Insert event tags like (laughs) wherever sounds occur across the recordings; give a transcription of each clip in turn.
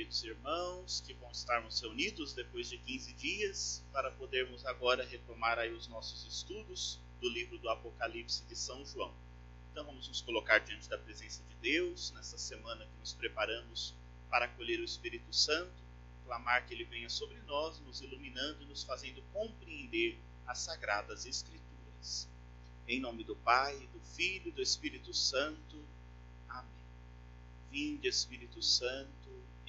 queridos irmãos, que bom estarmos reunidos depois de 15 dias para podermos agora retomar aí os nossos estudos do livro do Apocalipse de São João. Então vamos nos colocar diante da presença de Deus nessa semana que nos preparamos para acolher o Espírito Santo, clamar que ele venha sobre nós, nos iluminando e nos fazendo compreender as sagradas escrituras. Em nome do Pai, do Filho e do Espírito Santo. Amém. Vinde, Espírito Santo,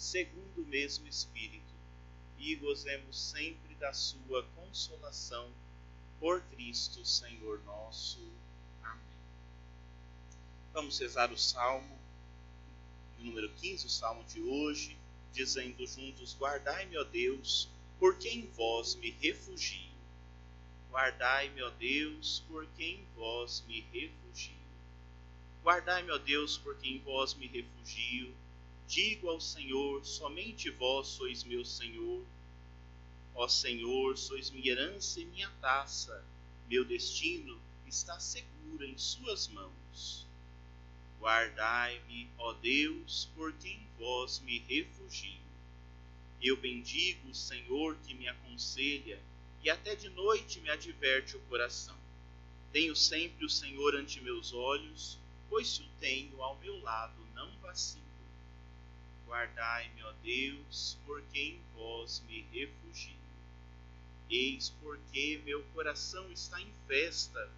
segundo o mesmo Espírito, e gozemos sempre da Sua consolação. Por Cristo, Senhor nosso. Vamos rezar o Salmo número 15, o Salmo de hoje, dizendo juntos: Guardai-me, ó Deus, porque em vós me refugio. Guardai-me, ó Deus, porque em vós me refugio. Guardai-me, ó Deus, porque em vós me refugio. Digo ao Senhor: somente vós sois meu Senhor. Ó Senhor, sois minha herança e minha taça. Meu destino está seguro em Suas mãos. Guardai-me, ó Deus, porque em vós me refugio. Eu bendigo o Senhor que me aconselha, e até de noite me adverte o coração. Tenho sempre o Senhor ante meus olhos, pois se o tenho ao meu lado, não vacilo. Guardai-me, ó Deus, porque em vós me refugio. Eis porque meu coração está em festa,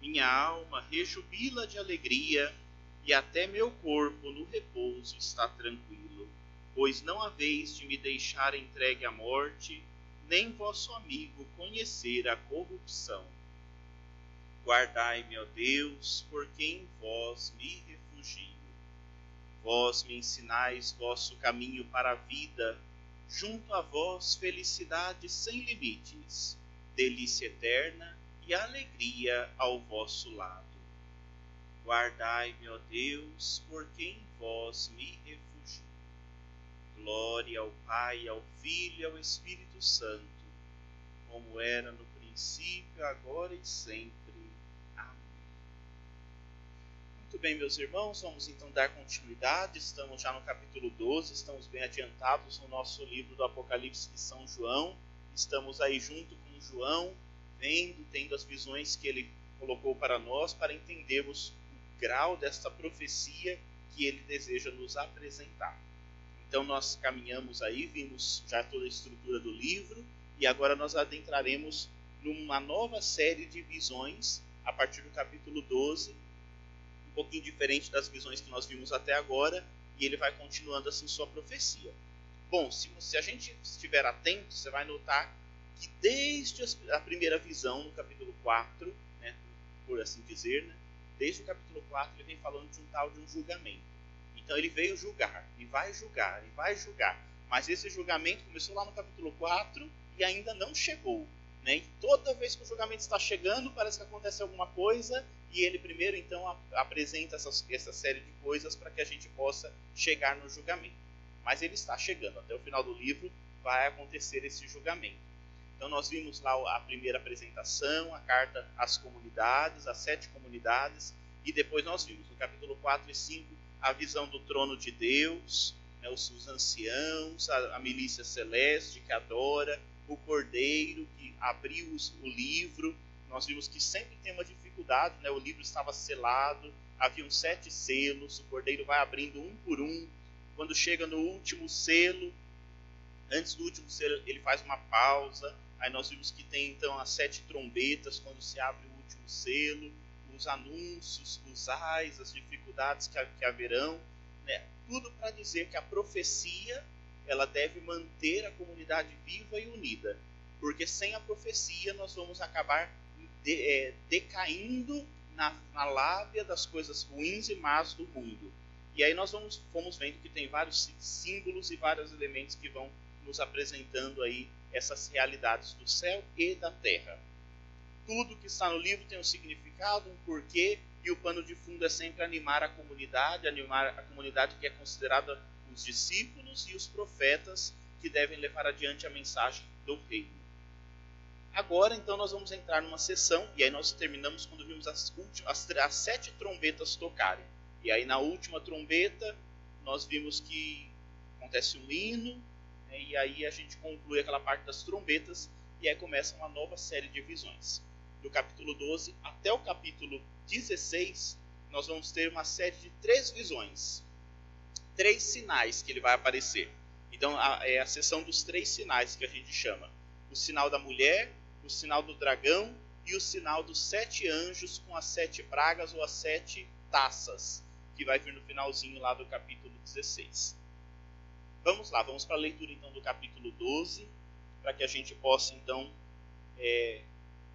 minha alma rejubila de alegria e até meu corpo no repouso está tranquilo, pois não haveis de me deixar entregue à morte, nem vosso amigo conhecer a corrupção. Guardai-me, ó Deus, porque em vós me refugio. Vós me ensinais vosso caminho para a vida, junto a vós felicidade sem limites, delícia eterna e alegria ao vosso lado. Guardai-me, ó Deus, porque em vós me refugio. Glória ao Pai, ao Filho e ao Espírito Santo, como era no princípio, agora e sempre. Muito bem, meus irmãos, vamos então dar continuidade. Estamos já no capítulo 12, estamos bem adiantados no nosso livro do Apocalipse de São João. Estamos aí junto com João, vendo, tendo as visões que ele colocou para nós, para entendermos grau desta profecia que ele deseja nos apresentar. Então nós caminhamos aí, vimos já toda a estrutura do livro e agora nós adentraremos numa nova série de visões a partir do capítulo 12, um pouquinho diferente das visões que nós vimos até agora, e ele vai continuando assim sua profecia. Bom, se, se a gente estiver atento, você vai notar que desde a primeira visão, no capítulo 4, né, por assim dizer, né, desde o capítulo 4 ele vem falando de um tal de um julgamento. Então ele veio julgar, e vai julgar, e vai julgar. Mas esse julgamento começou lá no capítulo 4 e ainda não chegou. Né? E toda vez que o julgamento está chegando, parece que acontece alguma coisa, e ele primeiro então apresenta essa série de coisas para que a gente possa chegar no julgamento. Mas ele está chegando, até o final do livro vai acontecer esse julgamento. Então nós vimos lá a primeira apresentação, a carta às comunidades, às sete comunidades, e depois nós vimos no capítulo 4 e 5 a visão do trono de Deus, né, os, os, anciãos, a, a, milícia celeste que adora, o cordeiro que abriu os, o livro. Nós vimos que sempre tem uma dificuldade, né, o livro estava selado, haviam sete selos, o cordeiro vai abrindo um por um. Quando chega no último selo, antes do último selo, ele faz uma pausa Aí nós vimos que tem então as sete trombetas quando se abre o último selo, os anúncios, os ais, as dificuldades que, haverão, né? tudo para dizer que a profecia ela deve manter a comunidade viva e unida, porque sem a profecia nós vamos acabar de, é, decaindo na, na lábia das coisas ruins e más do mundo. E aí nós vamos, fomos vendo que tem vários símbolos e vários elementos que vão nos apresentando aí essas realidades do céu e da terra. Tudo que está no livro tem um significado, um porquê, e o pano de fundo é sempre animar a comunidade, animar a comunidade que é considerada os discípulos e os profetas que devem levar adiante a mensagem do reino. Agora, então, nós vamos entrar numa sessão, e aí nós terminamos quando vimos as, as, as sete trombetas tocarem. E aí, na última trombeta, nós vimos que acontece um hino, né, e aí a gente conclui aquela parte das trombetas, e aí começa uma nova série de visões. Do capítulo 12 até o capítulo 16, nós vamos ter uma série de três visões, três sinais que ele vai aparecer. Então, a, é a sessão dos três sinais que a gente chama: o sinal da mulher, o sinal do dragão e o sinal dos sete anjos com as sete pragas ou as sete taças, que vai vir no finalzinho lá do capítulo 16. Vamos lá, vamos para a leitura então do capítulo 12, para que a gente possa então é,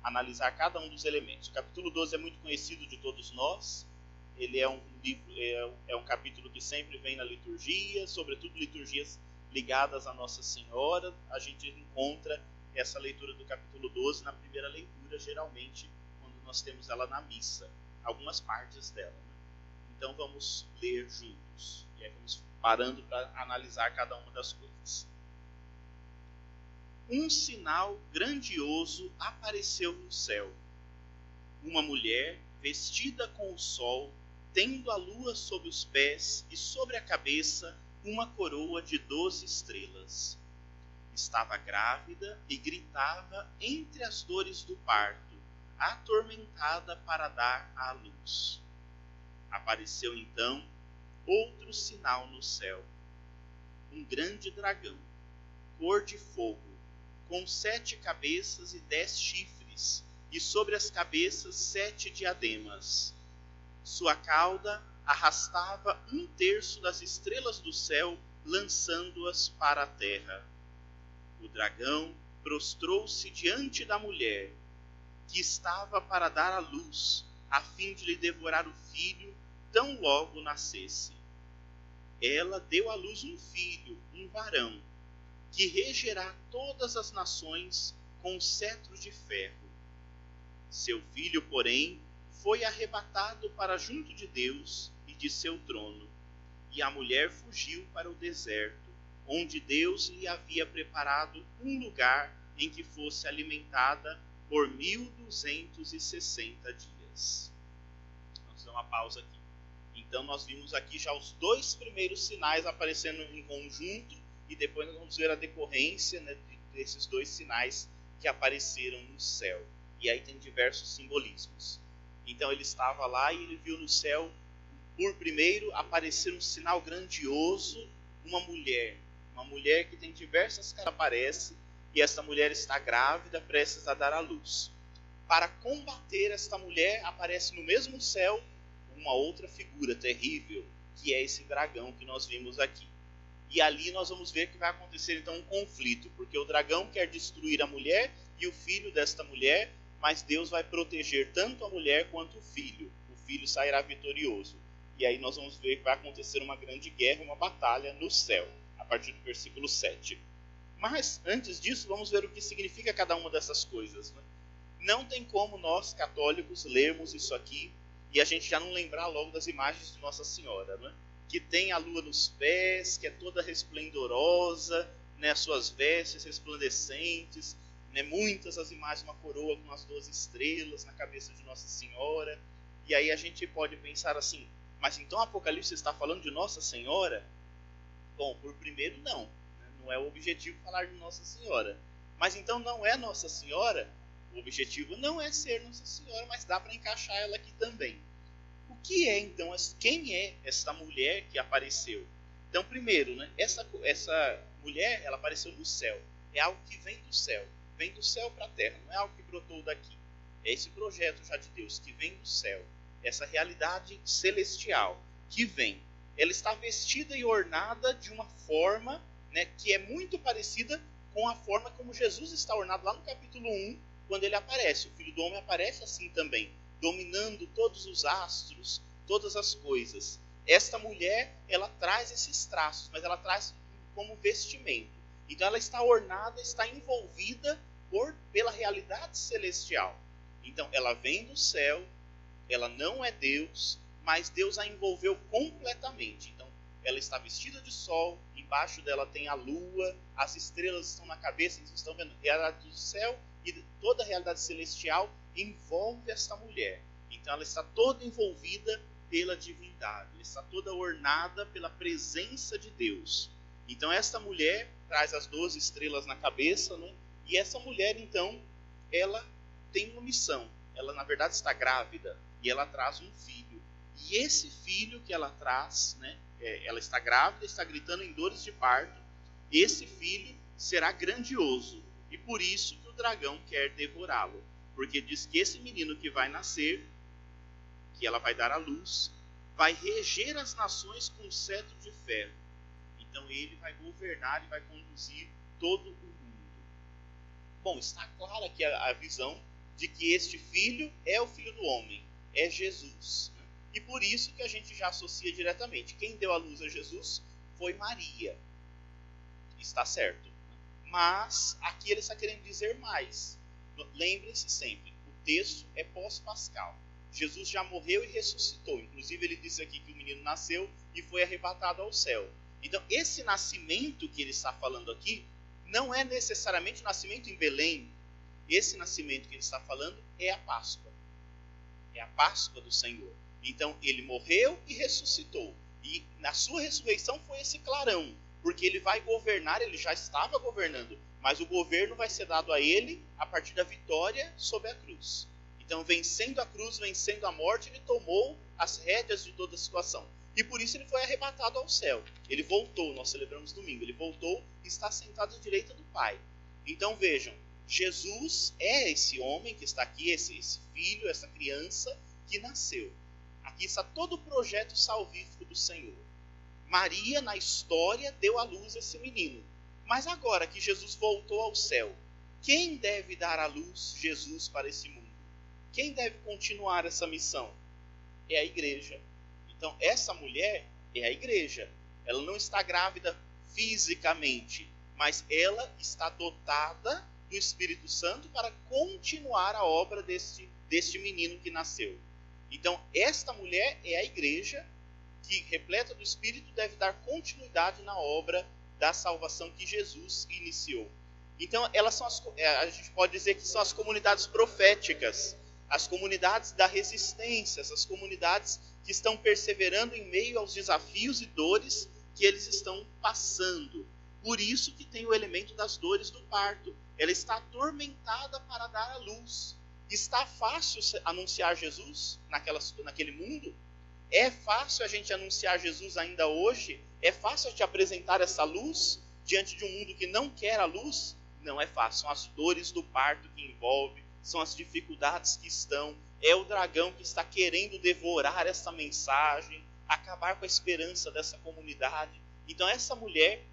analisar cada um dos elementos. O capítulo 12 é muito conhecido de todos nós, ele é um livro, é, é um capítulo que sempre vem na liturgia, sobretudo liturgias ligadas a Nossa Senhora. A gente encontra essa leitura do capítulo 12 na primeira leitura, geralmente quando nós temos ela na missa, algumas partes dela. Né? Então vamos ler juntos e aí vamos parando para analisar cada uma das coisas. Um sinal grandioso apareceu no céu. Uma mulher vestida com o sol, tendo a lua sob os pés e sobre a cabeça uma coroa de doze estrelas estava grávida e gritava entre as dores do parto, atormentada para dar à luz. Apareceu então outro sinal no céu: um grande dragão, cor de fogo, com sete cabeças e dez chifres, e sobre as cabeças sete diademas. Sua cauda arrastava um terço das estrelas do céu, lançando-as para a terra o dragão prostrou-se diante da mulher, que estava para dar à luz, a fim de lhe devorar o filho tão logo nascesse. Ela deu à luz um filho, um varão, que regerá todas as nações com cetro de ferro. Seu filho, porém, foi arrebatado para junto de Deus e de seu trono, e a mulher fugiu para o deserto onde Deus lhe havia preparado um lugar em que fosse alimentada por 1260 dias. Vamos dar uma pausa aqui. Então nós vimos aqui já os dois primeiros sinais aparecendo em conjunto e depois nós vamos ver a decorrência né, desses dois sinais que apareceram no céu. E aí tem diversos simbolismos. Então ele estava lá e ele viu no céu, por primeiro, aparecer um sinal grandioso, uma mulher uma mulher que tem diversas caras aparece e essa mulher está grávida, prestes a dar à luz. Para combater esta mulher, aparece no mesmo céu uma outra figura terrível, que é esse dragão que nós vimos aqui. E ali nós vamos ver que vai acontecer então um conflito, porque o dragão quer destruir a mulher e o filho desta mulher, mas Deus vai proteger tanto a mulher quanto o filho. O filho sairá vitorioso. E aí nós vamos ver que vai acontecer uma grande guerra, uma batalha no céu a partir do versículo 7. Mas, antes disso, vamos ver o que significa cada uma dessas coisas. Né? Não tem como nós, católicos, lermos isso aqui e a gente já não lembrar logo das imagens de Nossa Senhora, né? que tem a lua nos pés, que é toda resplendorosa, né? suas vestes resplandecentes, né? muitas as imagens, uma coroa com as duas estrelas na cabeça de Nossa Senhora. E aí a gente pode pensar assim, mas então Apocalipse está falando de Nossa Senhora? Bom, por primeiro, não. Né? Não é o objetivo falar de Nossa Senhora. Mas então não é Nossa Senhora? O objetivo não é ser Nossa Senhora, mas dá para encaixar ela aqui também. O que é então, quem é essa mulher que apareceu? Então, primeiro, né, essa, essa mulher, ela apareceu do céu. É algo que vem do céu. Vem do céu para a terra, não é algo que brotou daqui. É esse projeto já de Deus que vem do céu. Essa realidade celestial que vem ela está vestida e ornada de uma forma né, que é muito parecida com a forma como Jesus está ornado lá no capítulo 1, quando ele aparece. O Filho do Homem aparece assim também, dominando todos os astros, todas as coisas. Esta mulher, ela traz esses traços, mas ela traz como vestimento. Então ela está ornada, está envolvida por, pela realidade celestial. Então ela vem do céu, ela não é Deus, mas Deus a envolveu completamente. Então ela está vestida de sol, embaixo dela tem a lua, as estrelas estão na cabeça, vocês estão vendo, a realidade do céu e toda a realidade celestial envolve esta mulher. Então ela está toda envolvida pela divindade, ela está toda ornada pela presença de Deus. Então esta mulher traz as 12 estrelas na cabeça, né? e essa mulher então, ela tem uma missão. Ela na verdade está grávida e ela traz um filho. E esse filho que ela traz, né? É, ela está grávida, está gritando em dores de parto. Esse filho será grandioso e por isso que o dragão quer devorá-lo, porque diz que esse menino que vai nascer, que ela vai dar à luz, vai reger as nações com cetro de ferro. Então ele vai governar e vai conduzir todo o mundo. Bom, está clara aqui a visão de que este filho é o filho do homem, é Jesus. E por isso que a gente já associa diretamente. Quem deu a luz a Jesus foi Maria. Está certo. Mas aqui ele está querendo dizer mais. Lembrem-se sempre, o texto é pós-pascal. Jesus já morreu e ressuscitou. Inclusive, ele diz aqui que o menino nasceu e foi arrebatado ao céu. Então, esse nascimento que ele está falando aqui não é necessariamente o nascimento em Belém. Esse nascimento que ele está falando é a Páscoa. É a Páscoa do Senhor. Então, ele morreu e ressuscitou. E na sua ressurreição foi esse clarão porque ele vai governar, ele já estava governando, mas o governo vai ser dado a ele a partir da vitória sobre a cruz. Então, vencendo a cruz, vencendo a morte, ele tomou as rédeas de toda a situação. E por isso ele foi arrebatado ao céu. Ele voltou, nós celebramos domingo, ele voltou e está sentado à direita do Pai. Então vejam, Jesus é esse homem que está aqui, esse, esse filho, essa criança que nasceu. Aqui está todo o projeto salvífico do Senhor. Maria, na história, deu à luz esse menino. Mas agora que Jesus voltou ao céu, quem deve dar à luz Jesus para esse mundo? Quem deve continuar essa missão? É a igreja. Então, essa mulher é a igreja. Ela não está grávida fisicamente, mas ela está dotada do Espírito Santo para continuar a obra deste, deste menino que nasceu. Então, esta mulher é a igreja que, repleta do Espírito, deve dar continuidade na obra da salvação que Jesus iniciou. Então, elas são as, é, a gente pode dizer que são as comunidades proféticas, as comunidades da resistência, as comunidades que estão perseverando em meio aos desafios e dores que eles estão passando. Por isso que tem o elemento das dores do parto. Ela está atormentada para dar a luz. Está fácil anunciar Jesus naquela, naquele mundo? É fácil a gente anunciar Jesus ainda hoje? É fácil gente apresentar essa luz diante de um mundo que não quer a luz? Não é fácil. São as dores do parto que envolve, são as dificuldades que estão. É o dragão que está querendo devorar essa mensagem, acabar com a esperança dessa comunidade. Então, essa mulher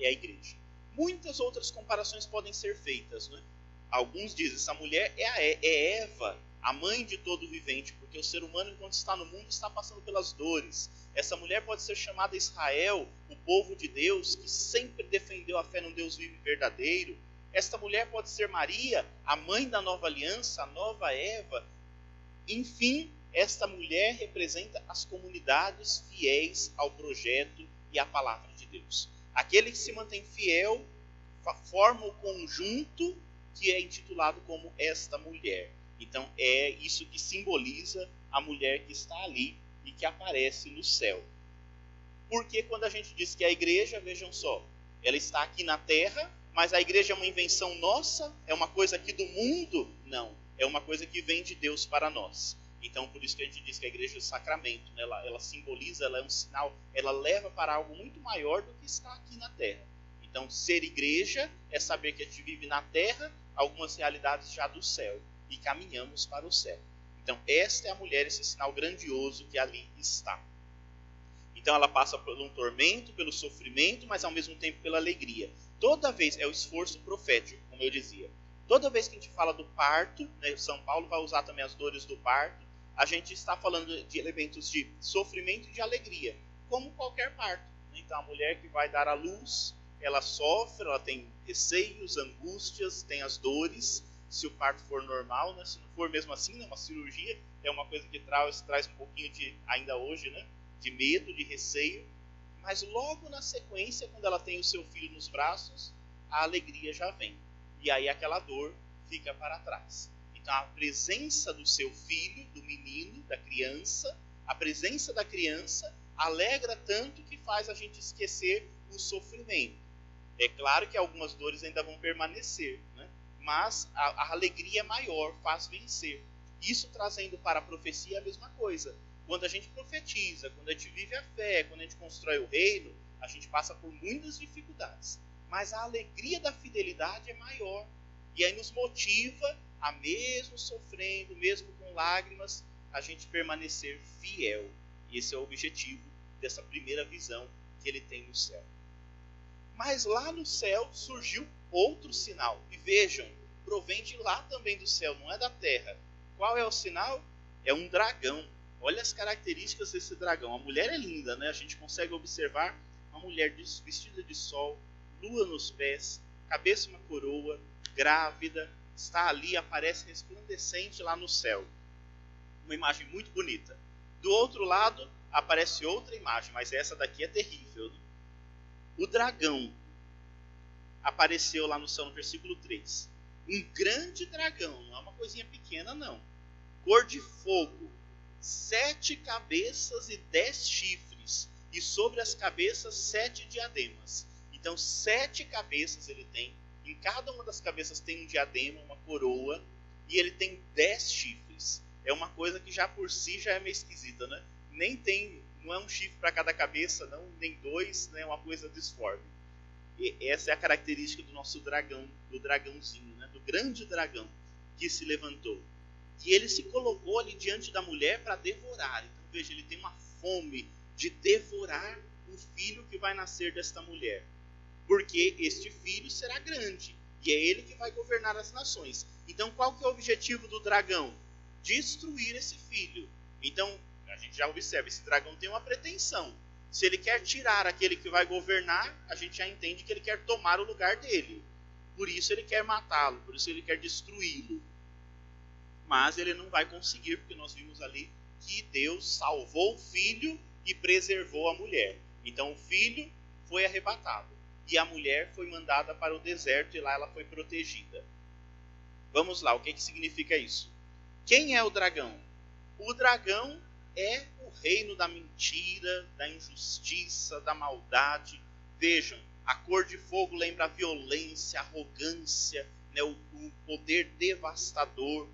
é a igreja. Muitas outras comparações podem ser feitas. Né? Alguns dizem essa mulher é, a, é Eva a mãe de todo vivente, porque o ser humano, enquanto está no mundo, está passando pelas dores. Essa mulher pode ser chamada Israel, o povo de Deus, que sempre defendeu a fé no Deus vivo e verdadeiro. Esta mulher pode ser Maria, a mãe da nova aliança, a nova Eva. Enfim, esta mulher representa as comunidades fiéis ao projeto e à palavra de Deus. Aquele que se mantém fiel forma o conjunto que é intitulado como esta mulher. Então é isso que simboliza a mulher que está ali e que aparece no céu. Porque quando a gente diz que a igreja, vejam só, ela está aqui na terra, mas a igreja é uma invenção nossa? É uma coisa aqui do mundo? Não. É uma coisa que vem de Deus para nós. Então, por isso que a gente diz que a igreja é o sacramento. Né? Ela, ela simboliza, ela é um sinal, ela leva para algo muito maior do que está aqui na terra. Então, ser igreja é saber que a gente vive na terra algumas realidades já do céu e caminhamos para o céu. Então, esta é a mulher, esse sinal grandioso que ali está. Então, ela passa por um tormento, pelo sofrimento, mas ao mesmo tempo pela alegria. Toda vez é o esforço profético, como eu dizia. Toda vez que a gente fala do parto, né, São Paulo vai usar também as dores do parto, a gente está falando de elementos de sofrimento e de alegria, como qualquer parto. Então, a mulher que vai dar à luz, ela sofre, ela tem receios, angústias, tem as dores, se o parto for normal, né? se não for mesmo assim, né? uma cirurgia é uma coisa que traz, traz um pouquinho de, ainda hoje, né? de medo, de receio, mas logo na sequência, quando ela tem o seu filho nos braços, a alegria já vem. E aí aquela dor fica para trás. Então a presença do seu filho, do menino, da criança, a presença da criança alegra tanto que faz a gente esquecer o sofrimento. É claro que algumas dores ainda vão permanecer, né? mas a, a alegria maior faz vencer. Isso trazendo para a profecia a mesma coisa. Quando a gente profetiza, quando a gente vive a fé, quando a gente constrói o reino, a gente passa por muitas dificuldades. Mas a alegria da fidelidade é maior. E aí nos motiva a mesmo sofrendo, mesmo com lágrimas, a gente permanecer fiel. E esse é o objetivo dessa primeira visão que ele tem no céu. Mas lá no céu surgiu outro sinal. E vejam, provém de lá também do céu, não é da terra. Qual é o sinal? É um dragão. Olha as características desse dragão. A mulher é linda, né? A gente consegue observar uma mulher vestida de sol, lua nos pés, cabeça uma coroa, grávida, está ali, aparece resplandecente lá no céu. Uma imagem muito bonita. Do outro lado, aparece outra imagem, mas essa daqui é terrível. Né? O dragão apareceu lá no céu no versículo 3. Um grande dragão, não é uma coisinha pequena, não. Cor de fogo, sete cabeças e dez chifres, e sobre as cabeças sete diademas. Então, sete cabeças ele tem, em cada uma das cabeças tem um diadema, uma coroa, e ele tem dez chifres. É uma coisa que já por si já é meio esquisita, né? Nem tem, não é um chifre para cada cabeça, não, nem dois, né? É uma coisa disforme. E essa é a característica do nosso dragão, do dragãozinho, né? Do grande dragão que se levantou. E ele se colocou ali diante da mulher para devorar. Então veja, ele tem uma fome de devorar o filho que vai nascer desta mulher porque este filho será grande e é ele que vai governar as nações. Então, qual que é o objetivo do dragão? Destruir esse filho. Então, a gente já observa, esse dragão tem uma pretensão. Se ele quer tirar aquele que vai governar, a gente já entende que ele quer tomar o lugar dele. Por isso ele quer matá-lo, por isso ele quer destruí-lo. Mas ele não vai conseguir, porque nós vimos ali que Deus salvou o filho e preservou a mulher. Então o filho foi arrebatado e a mulher foi mandada para o deserto e lá ela foi protegida. Vamos lá, o que, que significa isso? Quem é o dragão? O dragão é o reino da mentira, da injustiça, da maldade. Vejam, a cor de fogo lembra a violência, a arrogância, né, o, o poder devastador.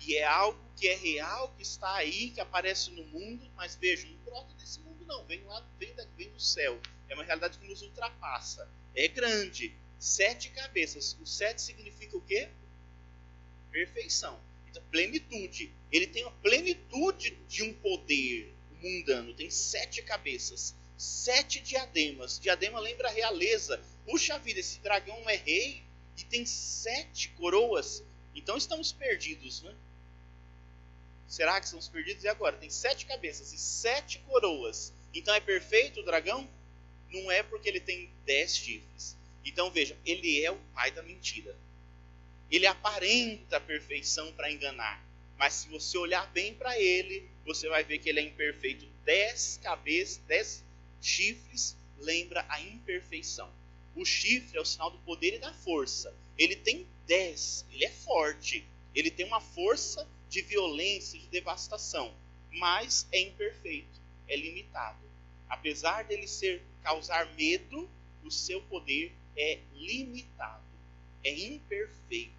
E é algo que é real, que está aí, que aparece no mundo, mas vejam, não brota desse mundo não, vem lá, vem, da, vem do céu. É uma realidade que nos ultrapassa. É grande. Sete cabeças. O sete significa o quê? Perfeição. Plenitude. Ele tem a plenitude de um poder mundano. Tem sete cabeças. Sete diademas. Diadema lembra a realeza. Puxa vida, esse dragão é rei e tem sete coroas. Então estamos perdidos, né? Será que estamos perdidos? E agora? Tem sete cabeças e sete coroas. Então é perfeito o dragão? não é porque ele tem dez chifres. Então veja, ele é o pai da mentira. Ele aparenta perfeição para enganar. Mas se você olhar bem para ele, você vai ver que ele é imperfeito. Dez cabeças, dez chifres lembra a imperfeição. O chifre é o sinal do poder e da força. Ele tem dez, ele é forte. Ele tem uma força de violência, de devastação. Mas é imperfeito, é limitado. Apesar dele ser causar medo, o seu poder é limitado, é imperfeito,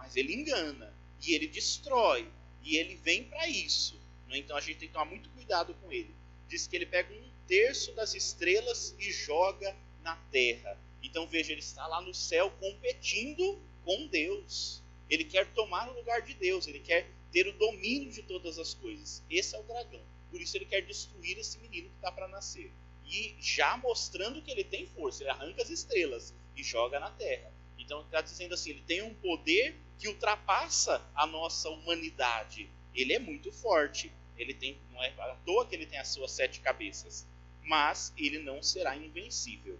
mas ele engana e ele destrói e ele vem para isso. Né? Então a gente tem que tomar muito cuidado com ele. Diz que ele pega um terço das estrelas e joga na terra. Então veja, ele está lá no céu competindo com Deus. Ele quer tomar o lugar de Deus, ele quer ter o domínio de todas as coisas. Esse é o dragão. Por isso ele quer destruir esse menino que está para nascer e já mostrando que ele tem força. Ele arranca as estrelas e joga na terra. Então está dizendo assim, ele tem um poder que ultrapassa a nossa humanidade. Ele é muito forte. Ele tem, não é à toa que ele tem as suas sete cabeças, mas ele não será invencível.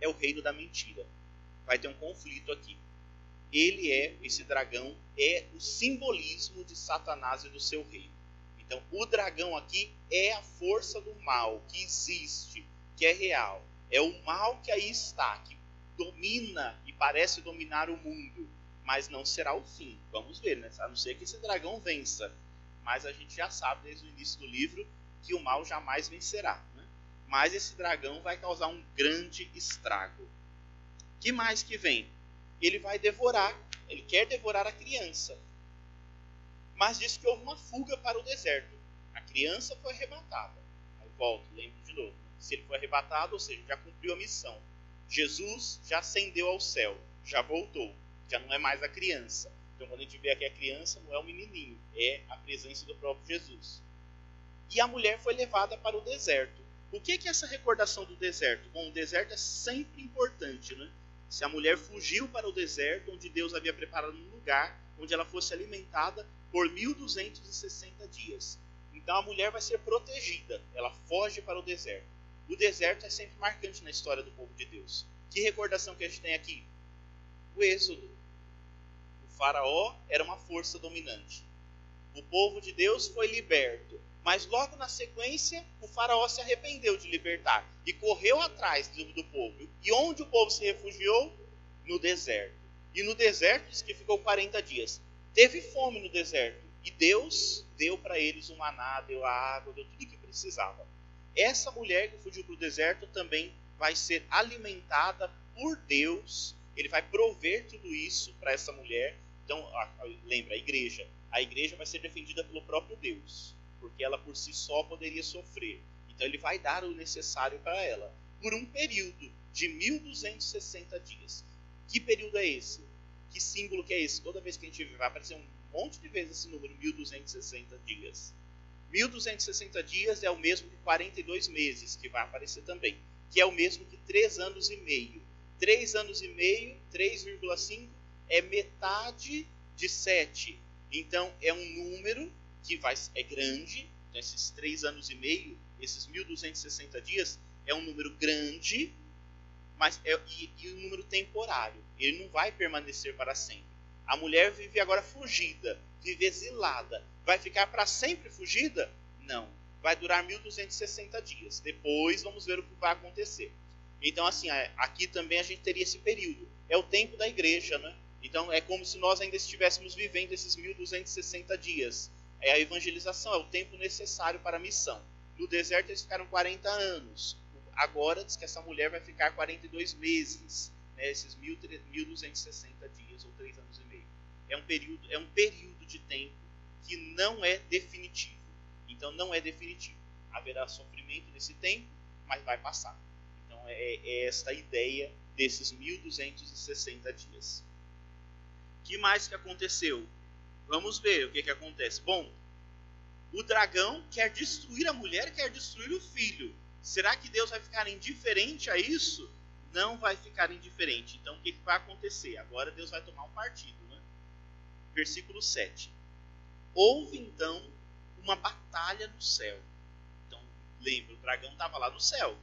é o reino da mentira. Vai ter um conflito aqui. Ele é, esse dragão, é o simbolismo de Satanás e do seu reino. Então, o dragão aqui é a força do mal que existe, que é real. É o mal que aí está, que domina e parece dominar o mundo, mas não será o fim. Vamos ver, né? A não ser que esse dragão vença. Mas a gente já sabe desde o início do livro que o mal jamais vencerá. Né? Mas esse dragão vai causar um grande estrago. Que mais que vem? Ele vai devorar, ele quer devorar a criança. Mas diz que houve uma fuga para o deserto. A criança foi arrebatada. Aí volto, lembro de novo. Se ele foi arrebatado, ou seja, já cumpriu a missão. Jesus já ascendeu ao céu, já voltou, já não é mais a criança. Então, quando a gente vê aqui a criança, não é o menininho, é a presença do próprio Jesus. E a mulher foi levada para o deserto. O que é essa recordação do deserto? Bom, o deserto é sempre importante, né? Se a mulher fugiu para o deserto, onde Deus havia preparado um lugar onde ela fosse alimentada por 1260 dias. Então a mulher vai ser protegida, ela foge para o deserto. O deserto é sempre marcante na história do povo de Deus. Que recordação que a gente tem aqui? O Êxodo. O Faraó era uma força dominante. O povo de Deus foi liberto. Mas logo na sequência, o Faraó se arrependeu de libertar e correu atrás do, do povo. E onde o povo se refugiou? No deserto. E no deserto diz que ficou 40 dias. Teve fome no deserto. E Deus deu para eles o maná, deu a água, deu tudo o que precisava. Essa mulher que fugiu para o deserto também vai ser alimentada por Deus. Ele vai prover tudo isso para essa mulher. Então, lembra, a igreja. A igreja vai ser defendida pelo próprio Deus, porque ela por si só poderia sofrer. Então, ele vai dar o necessário para ela, por um período de 1260 dias. Que período é esse? Que símbolo que é esse? Toda vez que a gente vai aparecer um monte de vezes esse número, 1260 dias. 1260 dias é o mesmo que 42 meses, que vai aparecer também, que é o mesmo que 3 anos e meio. 3 anos e meio, 3,5 é metade de 7. Então é um número que vai, é grande, então esses 3 anos e meio, esses 1260 dias, é um número grande, mas é, e, e um número temporário. Ele não vai permanecer para sempre. A mulher vive agora fugida, vive exilada vai ficar para sempre fugida? Não. Vai durar 1260 dias. Depois vamos ver o que vai acontecer. Então, assim, é, aqui também a gente teria esse período. É o tempo da igreja, né? Então, é como se nós ainda estivéssemos vivendo esses 1260 dias. É a evangelização, é o tempo necessário para a missão. No deserto eles ficaram 40 anos. Agora diz que essa mulher vai ficar 42 meses, né? esses 1260 dias ou 3 anos e meio. É um período, é um período de tempo que não é definitivo. Então não é definitivo. Haverá sofrimento nesse tempo, mas vai passar. Então é, é esta a ideia desses 1260 dias. que mais que aconteceu? Vamos ver o que, que acontece. Bom, o dragão quer destruir a mulher, quer destruir o filho. Será que Deus vai ficar indiferente a isso? Não vai ficar indiferente. Então o que, que vai acontecer? Agora Deus vai tomar um partido. Né? Versículo 7. Houve então uma batalha no céu. Então, lembra, o dragão estava lá no céu,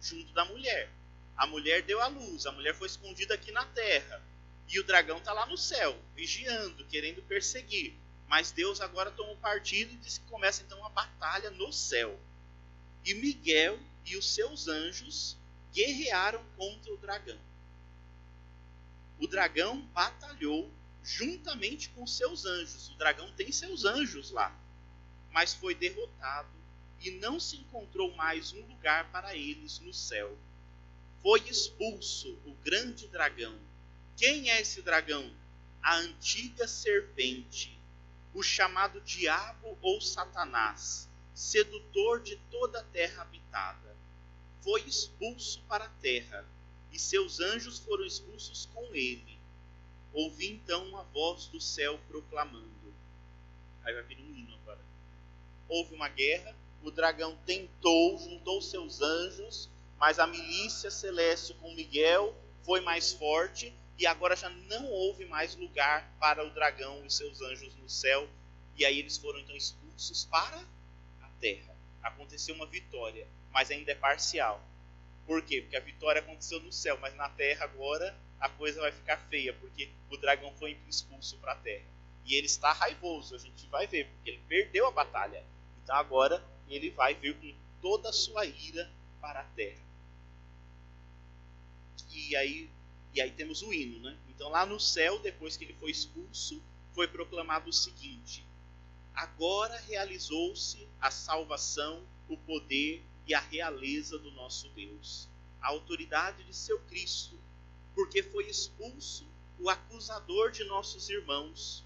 junto da mulher. A mulher deu a luz, a mulher foi escondida aqui na terra. E o dragão está lá no céu, vigiando, querendo perseguir. Mas Deus agora tomou partido e disse que começa então uma batalha no céu. E Miguel e os seus anjos guerrearam contra o dragão. O dragão batalhou juntamente com seus anjos. O dragão tem seus anjos lá, mas foi derrotado e não se encontrou mais um lugar para eles no céu. Foi expulso o grande dragão. Quem é esse dragão? A antiga serpente, o chamado Diabo ou Satanás, sedutor de toda a terra habitada. Foi expulso para a terra, e seus anjos foram expulsos com ele Ouvi então uma voz do céu proclamando. Aí vai vir um hino agora. Houve uma guerra, o dragão tentou, juntou seus anjos, mas a milícia celeste com Miguel foi mais forte e agora já não houve mais lugar para o dragão e seus anjos no céu. E aí eles foram então expulsos para a terra. Aconteceu uma vitória, mas ainda é parcial. Por quê? Porque a vitória aconteceu no céu, mas na terra agora a coisa vai ficar feia, porque o dragão foi expulso para a terra. E ele está raivoso, a gente vai ver, porque ele perdeu a batalha. Então agora ele vai vir com toda a sua ira para a terra. E aí, e aí temos o hino, né? Então lá no céu, depois que ele foi expulso, foi proclamado o seguinte: Agora realizou-se a salvação, o poder e a realeza do nosso Deus, a autoridade de seu Cristo, porque foi expulso o acusador de nossos irmãos,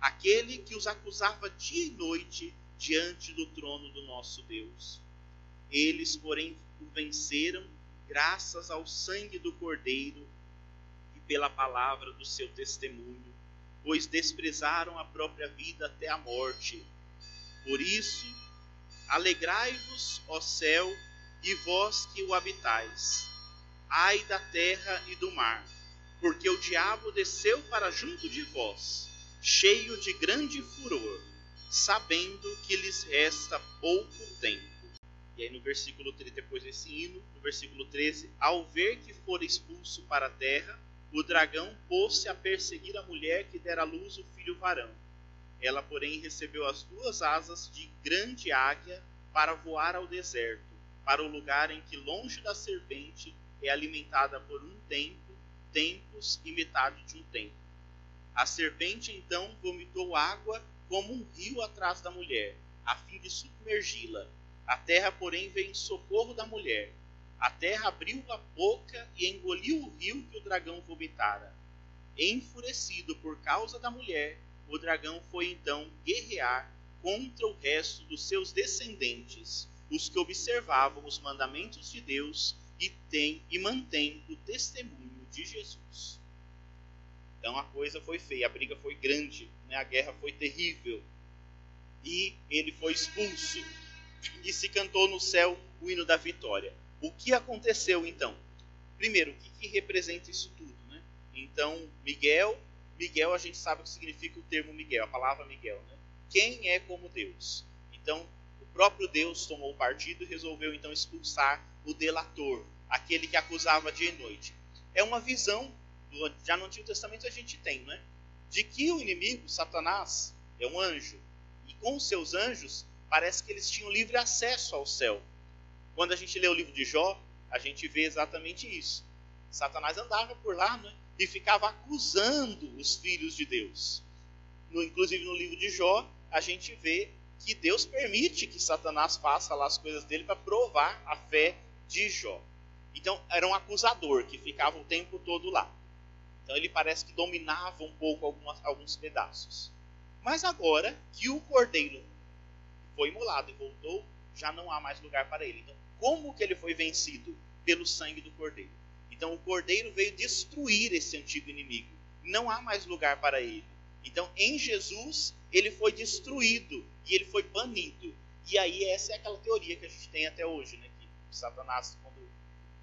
aquele que os acusava dia e noite diante do trono do nosso Deus. Eles, porém, o venceram graças ao sangue do Cordeiro e pela palavra do seu testemunho, pois desprezaram a própria vida até a morte. Por isso, alegrai-vos, ó céu, e vós que o habitais. Ai da terra e do mar, porque o diabo desceu para junto de vós, cheio de grande furor, sabendo que lhes resta pouco tempo. E aí no versículo 13, depois desse hino, no versículo 13, ao ver que for expulso para a terra, o dragão pôs-se a perseguir a mulher que dera à luz o filho varão. Ela, porém, recebeu as duas asas de grande águia para voar ao deserto, para o lugar em que, longe da serpente, é alimentada por um tempo, tempos e metade de um tempo. A serpente então vomitou água como um rio atrás da mulher, a fim de submergi-la a terra, porém, veio em socorro da mulher. A terra abriu a boca e engoliu o rio que o dragão vomitara. Enfurecido por causa da mulher, o dragão foi então guerrear contra o resto dos seus descendentes, os que observavam os mandamentos de Deus e têm e mantêm o testemunho de Jesus. Então a coisa foi feia, a briga foi grande, né? a guerra foi terrível. E ele foi expulso e se cantou no céu o hino da vitória. O que aconteceu então? Primeiro, o que, que representa isso tudo? Né? Então, Miguel, Miguel a gente sabe o que significa o termo Miguel, a palavra Miguel. Né? Quem é como Deus? Então, o próprio Deus tomou partido e resolveu então expulsar o delator, aquele que acusava dia e noite. É uma visão, já no Antigo Testamento a gente tem, né? de que o inimigo, Satanás, é um anjo, e com os seus anjos parece que eles tinham livre acesso ao céu. Quando a gente lê o livro de Jó, a gente vê exatamente isso. Satanás andava por lá né, e ficava acusando os filhos de Deus. No, inclusive no livro de Jó, a gente vê que Deus permite que Satanás faça lá as coisas dele para provar a fé de Jó. Então era um acusador que ficava o tempo todo lá. Então ele parece que dominava um pouco algumas, alguns pedaços. Mas agora que o cordeiro foi imolado e voltou, já não há mais lugar para ele. Então, como que ele foi vencido? Pelo sangue do cordeiro. Então, o cordeiro veio destruir esse antigo inimigo. Não há mais lugar para ele. Então, em Jesus, ele foi destruído e ele foi banido. E aí, essa é aquela teoria que a gente tem até hoje, né? Satanás, quando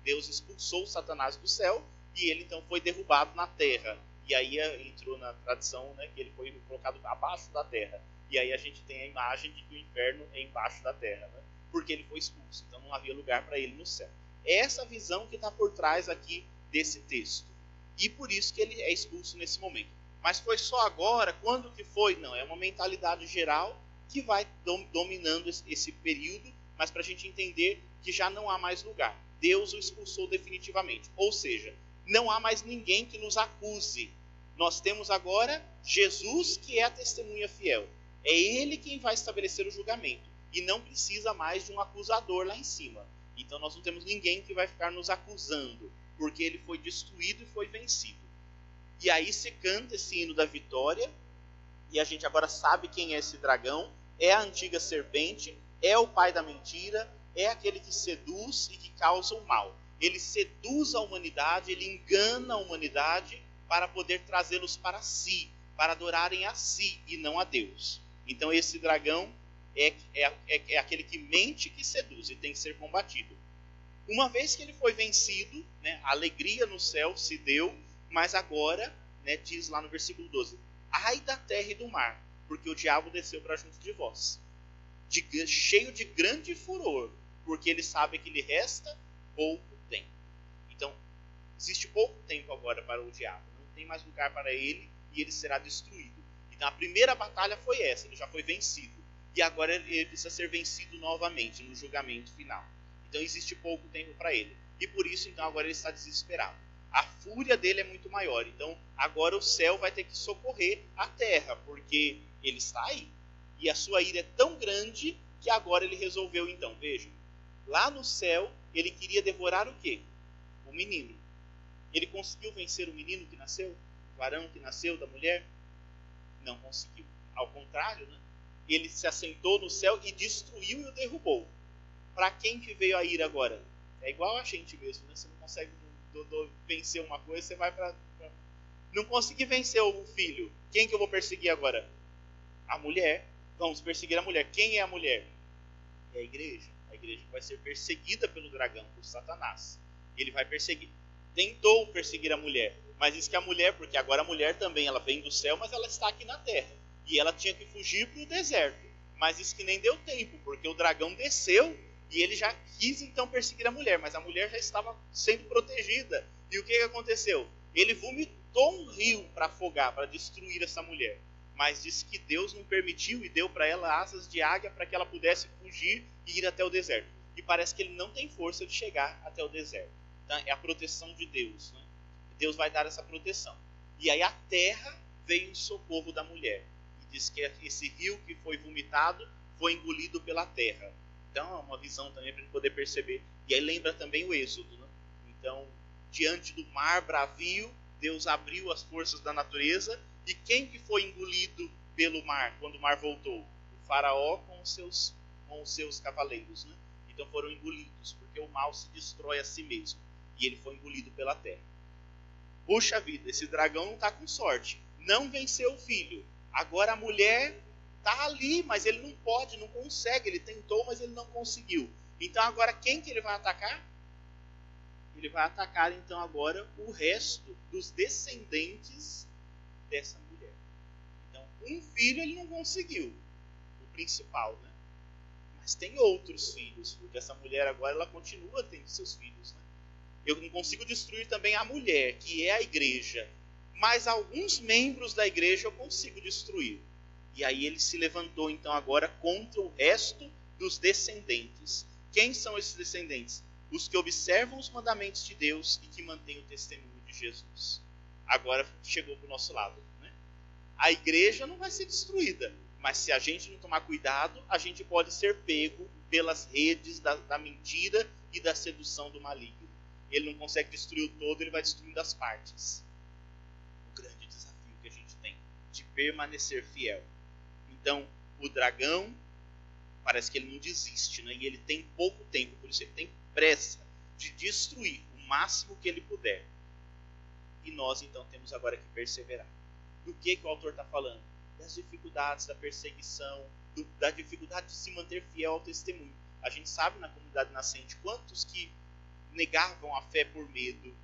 Deus expulsou Satanás do céu, e ele então foi derrubado na terra. E aí entrou na tradição né, que ele foi colocado abaixo da terra. E aí a gente tem a imagem de que o inferno é embaixo da terra, né? porque ele foi expulso, então não havia lugar para ele no céu. É essa visão que está por trás aqui desse texto. E por isso que ele é expulso nesse momento. Mas foi só agora? Quando que foi? Não, é uma mentalidade geral que vai dominando esse período, mas para a gente entender que já não há mais lugar. Deus o expulsou definitivamente. Ou seja, não há mais ninguém que nos acuse. Nós temos agora Jesus, que é a testemunha fiel. É ele quem vai estabelecer o julgamento e não precisa mais de um acusador lá em cima. Então nós não temos ninguém que vai ficar nos acusando, porque ele foi destruído e foi vencido. E aí se canta esse hino da vitória, e a gente agora sabe quem é esse dragão, é a antiga serpente, é o pai da mentira, é aquele que seduz e que causa o mal. Ele seduz a humanidade, ele engana a humanidade para poder trazê-los para si, para adorarem a si e não a Deus. Então esse dragão é, é, é, é, aquele que mente que seduz e tem que ser combatido. Uma vez que ele foi vencido, né, a alegria no céu se deu, mas agora, né, diz lá no versículo 12: Ai da terra e do mar, porque o diabo desceu para junto de vós, de, cheio de grande furor, porque ele sabe que lhe resta pouco tempo. existe pouco tempo agora para o diabo. Não tem mais lugar para ele e ele será destruído. Então a primeira batalha foi essa, ele já foi vencido. E agora ele precisa ser vencido novamente no julgamento final. Então existe pouco tempo para ele. E por isso, então, agora ele está desesperado. A fúria dele é muito maior. Então, agora o céu vai ter que socorrer a terra, porque ele está aí. E a sua ira é tão grande que agora ele resolveu, então, vejam, lá no céu, ele queria devorar o quê? O menino. Ele conseguiu vencer o menino que nasceu? O varão que nasceu da mulher? Não conseguiu. Ao contrário, né? ele se assentou no céu e destruiu e o derrubou. Para quem que veio a ira agora? É igual a gente mesmo, né? Você não consegue do, do, vencer uma coisa, você vai para. Não consegui vencer o filho. Quem que eu vou perseguir agora? A mulher. Vamos perseguir a mulher. Quem é a mulher? É a igreja. A igreja vai ser perseguida pelo dragão, por Satanás. Ele vai perseguir. Tentou perseguir a mulher, mas diz que a mulher, porque agora a mulher também, ela vem do céu, mas ela está aqui na terra. E ela tinha que fugir para o deserto. Mas isso que nem deu tempo, porque o dragão desceu e ele já quis então perseguir a mulher, mas a mulher já estava sendo protegida. E o que, que aconteceu? Ele vomitou um rio para afogar, para destruir essa mulher. Mas disse que Deus não permitiu e deu para ela asas de águia para que ela pudesse fugir e ir até o deserto. E parece que ele não tem força de chegar até o deserto. Então, é a proteção de Deus. Né? Deus vai dar essa proteção. E aí a terra veio em socorro da mulher. E diz que esse rio que foi vomitado foi engolido pela terra. Então é uma visão também para gente poder perceber. E aí lembra também o Êxodo. Né? Então, diante do mar bravio, Deus abriu as forças da natureza. E quem que foi engolido pelo mar quando o mar voltou? O faraó com os seus, com os seus cavaleiros. Né? Então foram engolidos, porque o mal se destrói a si mesmo. E ele foi engolido pela terra. Puxa vida, esse dragão não está com sorte. Não venceu o filho. Agora a mulher Está ali, mas ele não pode, não consegue. Ele tentou, mas ele não conseguiu. Então agora quem que ele vai atacar? Ele vai atacar então agora o resto dos descendentes dessa mulher. Então, um filho ele não conseguiu, o principal, né? Mas tem outros filhos, porque essa mulher agora ela continua tendo seus filhos, né? Eu não consigo destruir também a mulher, que é a igreja, mas alguns membros da igreja eu consigo destruir. E aí ele se levantou então agora contra o resto dos descendentes. Quem são esses descendentes? Os que observam os mandamentos de Deus e que mantêm o testemunho de Jesus. Agora chegou para o nosso lado. Né? A igreja não vai ser destruída, mas se a gente não tomar cuidado, a gente pode ser pego pelas redes da, da mentira e da sedução do maligno. Ele não consegue destruir o todo, ele vai destruindo as partes. O grande desafio que a gente tem de permanecer fiel. Então, o dragão parece que ele não desiste, né? E ele tem pouco tempo, por isso ele tem pressa de destruir o máximo que ele puder. E nós então temos agora que perseverar. Do que, que o autor está falando? Das dificuldades, da perseguição, do, da dificuldade de se manter fiel ao testemunho. A gente sabe na comunidade nascente quantos que negavam a fé por medo.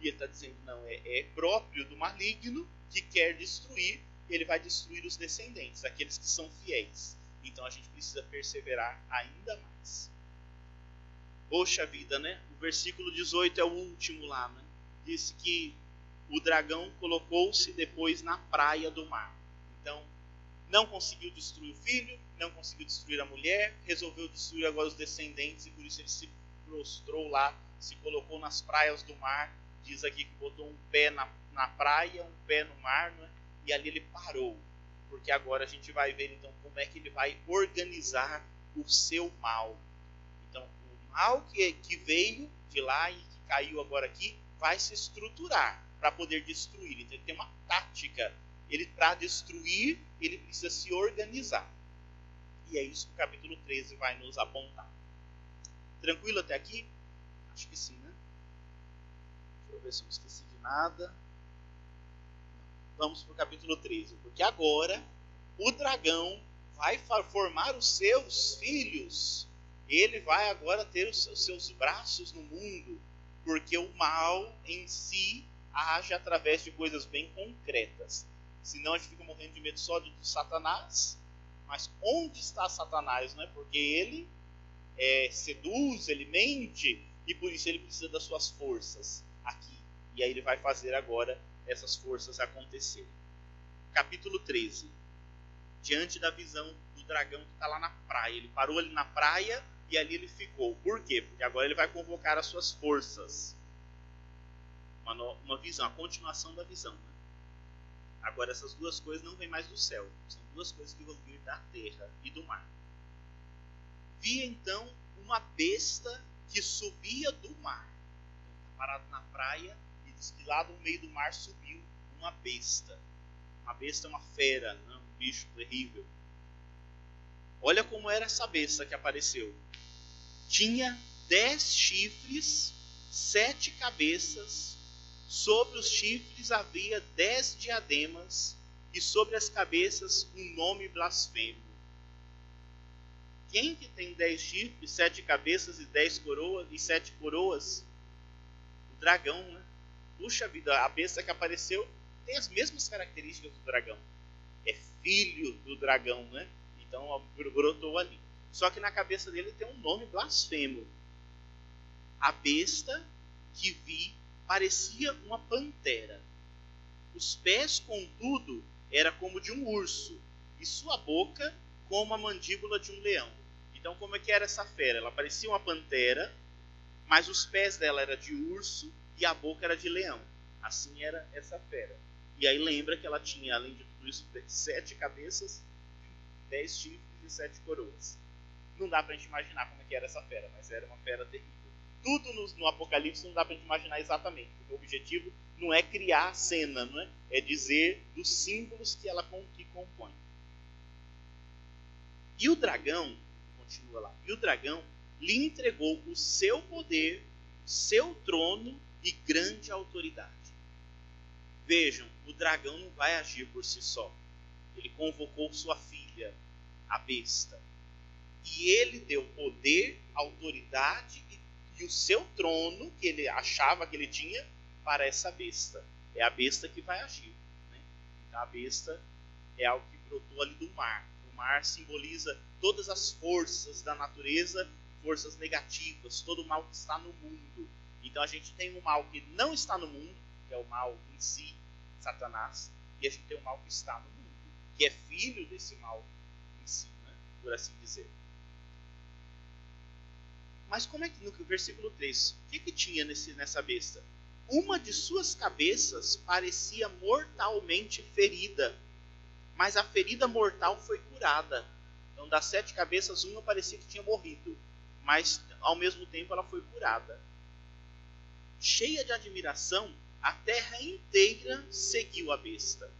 E ele está dizendo, não, é, é próprio do maligno que quer destruir ele vai destruir os descendentes, aqueles que são fiéis. Então a gente precisa perseverar ainda mais. Poxa vida, né? O versículo 18 é o último lá, né? Que o dragão colocou-se depois na praia do mar. Então, não conseguiu destruir o filho, não conseguiu destruir a mulher, resolveu destruir agora os descendentes e por isso ele se prostrou lá, se colocou nas praias do mar. Diz aqui que botou um pé na, na praia, um pé no mar, né? e ali ele parou, porque agora a gente vai ver então como é que ele vai organizar o seu mal. Então, o mal que, que veio de lá e que caiu agora aqui vai se estruturar para poder destruir. Então, ele tem uma tática. Ele para destruir, ele precisa se organizar. E é isso que o capítulo 13 vai nos apontar. Tranquilo até aqui? Acho que sim, né? Deixa eu ver se eu não esqueci de nada vamos para o capítulo 13. Porque agora o dragão vai formar os seus filhos. Ele vai agora ter os seus braços no mundo. Porque o mal em si age através de coisas bem concretas. Senão a gente fica morrendo de medo só de, Satanás. Mas onde está Satanás? Não é? Porque ele é, seduz, ele mente, e por isso ele precisa das suas forças aqui E aí ele vai fazer agora essas forças acontecerem. Capítulo 13. Diante da visão do dragão que está lá na praia. Ele parou ali na praia e ali ele ficou. Por quê? Porque agora ele vai convocar as suas forças. Uma, uma visão, a continuação da visão. Né? Agora, essas duas coisas não vêm mais do céu. São duas coisas que vão vir da terra e do mar. Vi então uma besta que subia do mar. Então, está parado na praia e diz que lá no meio do mar subiu uma besta. Uma besta é uma fera, não? um bicho terrível. Olha como era essa besta que apareceu. Tinha dez chifres, sete cabeças Sobre os chifres havia dez diademas, e sobre as cabeças um nome blasfemo. Quem que tem dez chifres, sete cabeças e dez coroas e sete coroas? O dragão, né? Puxa vida, a besta que apareceu tem as mesmas características do dragão. É filho do dragão, né? Então brotou ali. Só que na cabeça dele tem um nome blasfemo. A besta que vi parecia uma pantera. Os pés, contudo, era como de um urso, e sua boca como a mandíbula de um leão. Então, como é que era essa fera? Ela parecia uma pantera, mas os pés dela era de urso e a boca era de leão. Assim era essa fera. E aí lembra que ela tinha, além de tudo isso, sete cabeças, dez chifres e sete coroas. Não dá pra gente imaginar como é que era essa fera, mas era uma fera terrível tudo no, no Apocalipse não dá para imaginar exatamente, o objetivo não é criar a cena, não é? é dizer dos símbolos que ela que compõe. E o dragão, continua lá, e o dragão lhe entregou o seu poder, seu trono e grande autoridade. Vejam, o dragão não vai agir por si só. Ele convocou sua filha, a besta. E ele deu poder, autoridade e o seu trono, que ele achava que ele tinha, para essa besta. É a besta que vai agir. Né? Então a besta é algo que brotou ali do mar. O mar simboliza todas as forças da natureza, forças negativas, todo o mal que está no mundo. Então a gente tem um mal que não está no mundo, que é o mal em si, Satanás, e a gente tem o mal que está no mundo, que é filho desse mal em si, né? por assim dizer. Mas como é que no versículo 3, o que, que tinha nesse, nessa besta? Uma de suas cabeças parecia mortalmente ferida, mas a ferida mortal foi curada. Então, das sete cabeças, uma parecia que tinha morrido, mas ao mesmo tempo ela foi curada. Cheia de admiração, a terra inteira seguiu a besta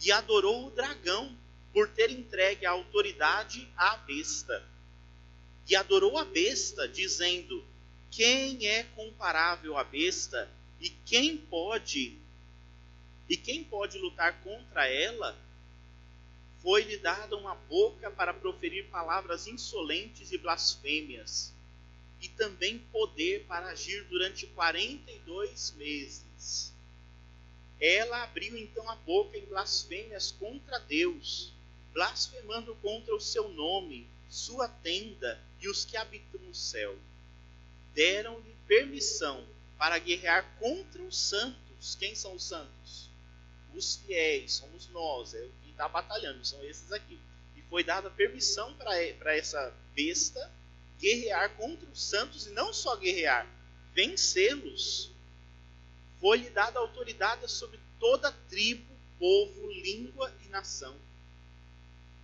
e adorou o dragão por ter entregue a autoridade à besta e adorou a besta, dizendo: Quem é comparável à besta e quem pode e quem pode lutar contra ela? Foi-lhe dada uma boca para proferir palavras insolentes e blasfêmias, e também poder para agir durante quarenta e dois meses. Ela abriu então a boca em blasfêmias contra Deus, blasfemando contra o seu nome, sua tenda e os que habitam no céu. Deram-lhe permissão para guerrear contra os santos. Quem são os santos? Os fiéis, somos nós, é quem está batalhando, são esses aqui. E foi dada permissão para essa besta guerrear contra os santos, e não só guerrear, vencê-los. Foi-lhe dada autoridade sobre toda tribo, povo, língua e nação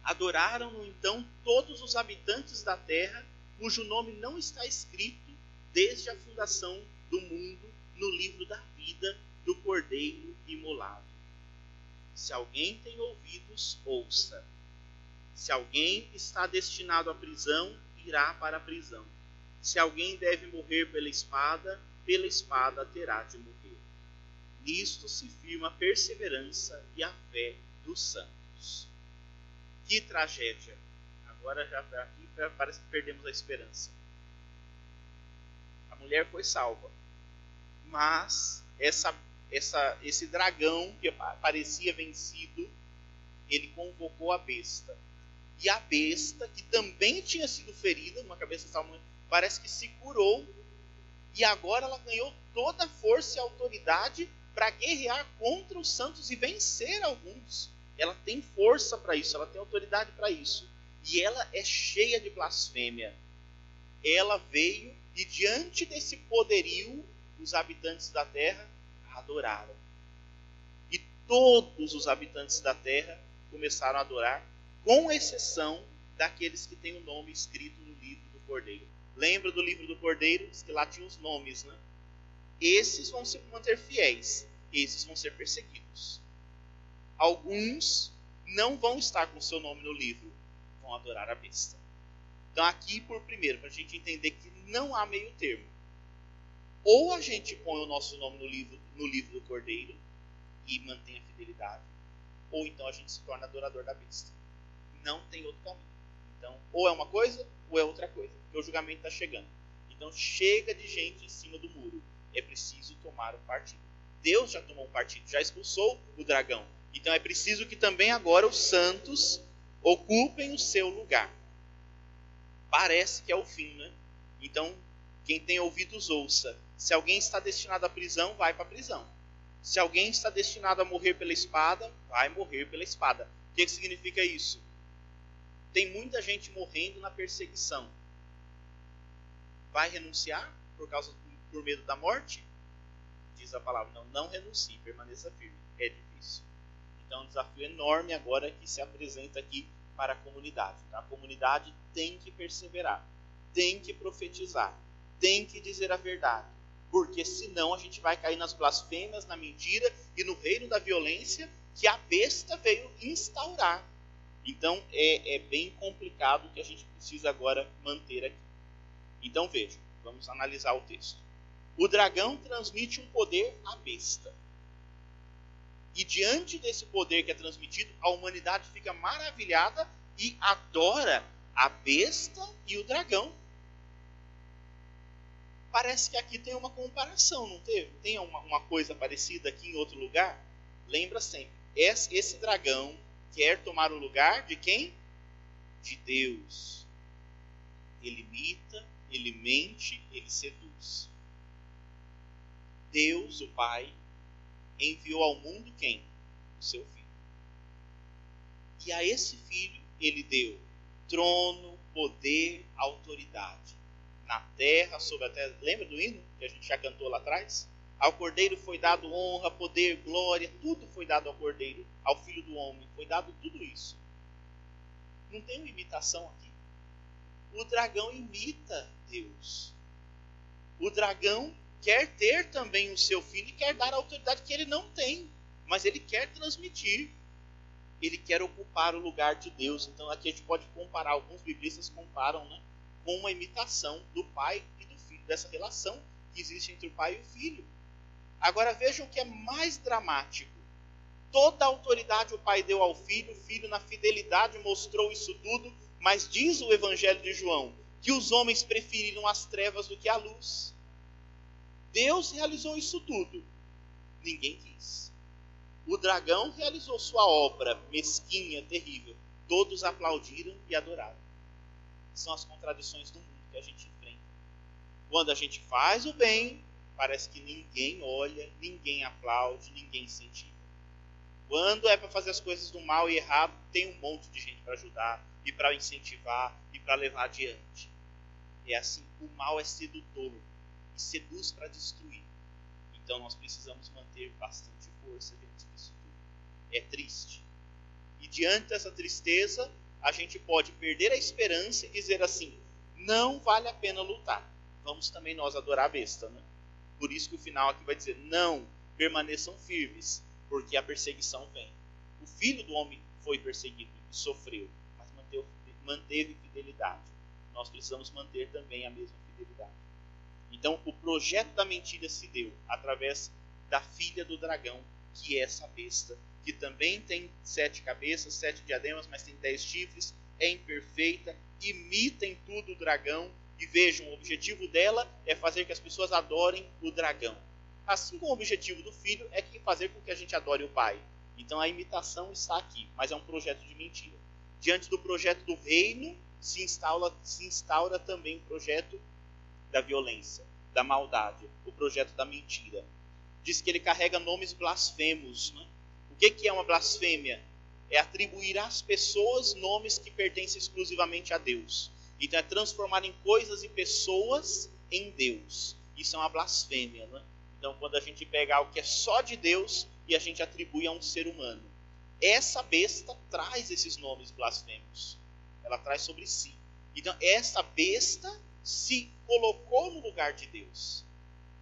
Adoraram-no então todos os habitantes da terra, cujo nome não está escrito desde a fundação do mundo no livro da vida do Cordeiro imolado. Se alguém tem ouvidos, ouça. Se alguém está destinado à prisão, irá para a prisão. Se alguém deve morrer pela espada, pela espada terá de morrer. Nisto se firma a perseverança e a fé dos santos. Que tragédia! Agora já aqui parece que perdemos a esperança. A mulher foi salva, mas essa, essa, esse dragão que parecia vencido, ele convocou a besta. E a besta, que também tinha sido ferida, uma cabeça salva, parece que se curou e agora ela ganhou toda a força e autoridade para guerrear contra os santos e vencer alguns. Ela tem força para isso, ela tem autoridade para isso. E ela é cheia de blasfêmia. Ela veio e diante desse poderio, os habitantes da terra adoraram. E todos os habitantes da terra começaram a adorar, com exceção daqueles que têm o nome escrito no livro do Cordeiro. Lembra do livro do Cordeiro? Que lá tinha os nomes, né? Esses vão se manter fiéis, esses vão ser perseguidos. Alguns não vão estar com seu nome no livro, vão adorar a besta. Então, aqui, por primeiro, para a gente entender que não há meio termo. Ou a gente põe o nosso nome no livro, no livro do Cordeiro e mantém a fidelidade, ou então a gente se torna adorador da besta. Não tem outro caminho. Então, ou é uma coisa, ou é outra coisa. Porque o julgamento está chegando. Então, chega de gente em cima do muro. É preciso tomar o partido. Deus já tomou um partido, já expulsou o dragão. Então, é preciso que também agora os santos ocupem o seu lugar. Parece que é o fim, né? Então, quem tem ouvidos, ouça. Se alguém está destinado à prisão, vai para a prisão. Se alguém está destinado a morrer pela espada, vai morrer pela espada. O que, que significa isso? Tem muita gente morrendo na perseguição. Vai renunciar por causa por medo da morte? Diz a palavra, não, não renuncie, permaneça firme. É difícil. Então, é um desafio enorme agora que se apresenta aqui para a comunidade. A comunidade tem que perseverar, tem que profetizar, tem que dizer a verdade, porque senão a gente vai cair nas blasfêmias, na mentira e no reino da violência que a besta veio instaurar. Então é, é bem complicado o que a gente precisa agora manter aqui. Então veja, vamos analisar o texto. O dragão transmite um poder à besta. E diante desse poder que é transmitido, a humanidade fica maravilhada e adora a besta e o dragão. Parece que aqui tem uma comparação, não teve? Tem uma, uma coisa parecida aqui em outro lugar? Lembra sempre, esse, esse dragão quer tomar o lugar de quem? De Deus. Ele imita, ele mente, ele seduz. Deus, o Pai, enviou ao mundo quem? O seu filho. E a esse filho ele deu trono, poder, autoridade. Na terra, sobre a terra. Lembra do hino que a gente já cantou lá atrás? Ao cordeiro foi dado honra, poder, glória, tudo foi dado ao cordeiro, ao filho do homem, foi dado tudo isso. Não tem uma imitação aqui. O dragão imita Deus. O dragão quer ter também o seu filho e quer dar a autoridade que ele não tem, mas ele quer transmitir. Ele quer ocupar o lugar de Deus. Então aqui a gente pode comparar, alguns biblistas comparam né, com uma imitação do pai e do filho, dessa relação que existe entre o pai e o filho. Agora vejam o que é mais dramático. Toda a autoridade o pai deu ao filho, o filho na fidelidade mostrou isso tudo, mas diz o evangelho de João que os homens preferiram as trevas do que a luz. Deus realizou isso tudo. Ninguém quis. O dragão realizou sua obra mesquinha, terrível. Todos aplaudiram e adoraram. São as contradições do mundo que a gente enfrenta. Quando a gente faz o bem, parece que ninguém olha, ninguém aplaude, ninguém incentiva. Quando é para fazer as coisas do mal e errado, tem um monte de gente para ajudar e para incentivar e para levar adiante. É assim, o mal é sedutor seduz para destruir. Então nós precisamos manter bastante força diante disso tudo. É triste. E diante dessa tristeza, a gente pode perder a esperança e dizer assim: não vale a pena lutar. Vamos também nós adorar a besta, né? Por isso que o final aqui vai dizer: não, permaneçam firmes, porque a perseguição vem. O filho do homem foi perseguido e sofreu, mas manteve, manteve fidelidade. Nós precisamos manter também a mesma fidelidade. Então, o projeto da mentira se deu através da filha do dragão, que é essa besta, que também tem sete cabeças, sete diademas, mas tem dez chifres, é imperfeita, imita em tudo o dragão, e vejam, o objetivo dela é fazer que as pessoas adorem o dragão. Assim como o objetivo do filho é que fazer com que a gente adore o pai. Então a imitação está aqui, mas é um projeto de mentira. Diante do projeto do reino, se instaura, se instaura também o projeto da violência. da maldade, o projeto da mentira. Diz que ele carrega nomes blasfemos. Né? O que, que é uma blasfêmia? É atribuir às pessoas nomes que pertencem exclusivamente a Deus. Então é transformar em coisas e pessoas em Deus. Isso é uma blasfêmia. Né? Então quando a gente pega algo que é só de Deus e a gente atribui a um ser humano. Essa besta traz esses nomes blasfemos. Ela traz sobre si. Então essa besta se colocou no lugar de Deus.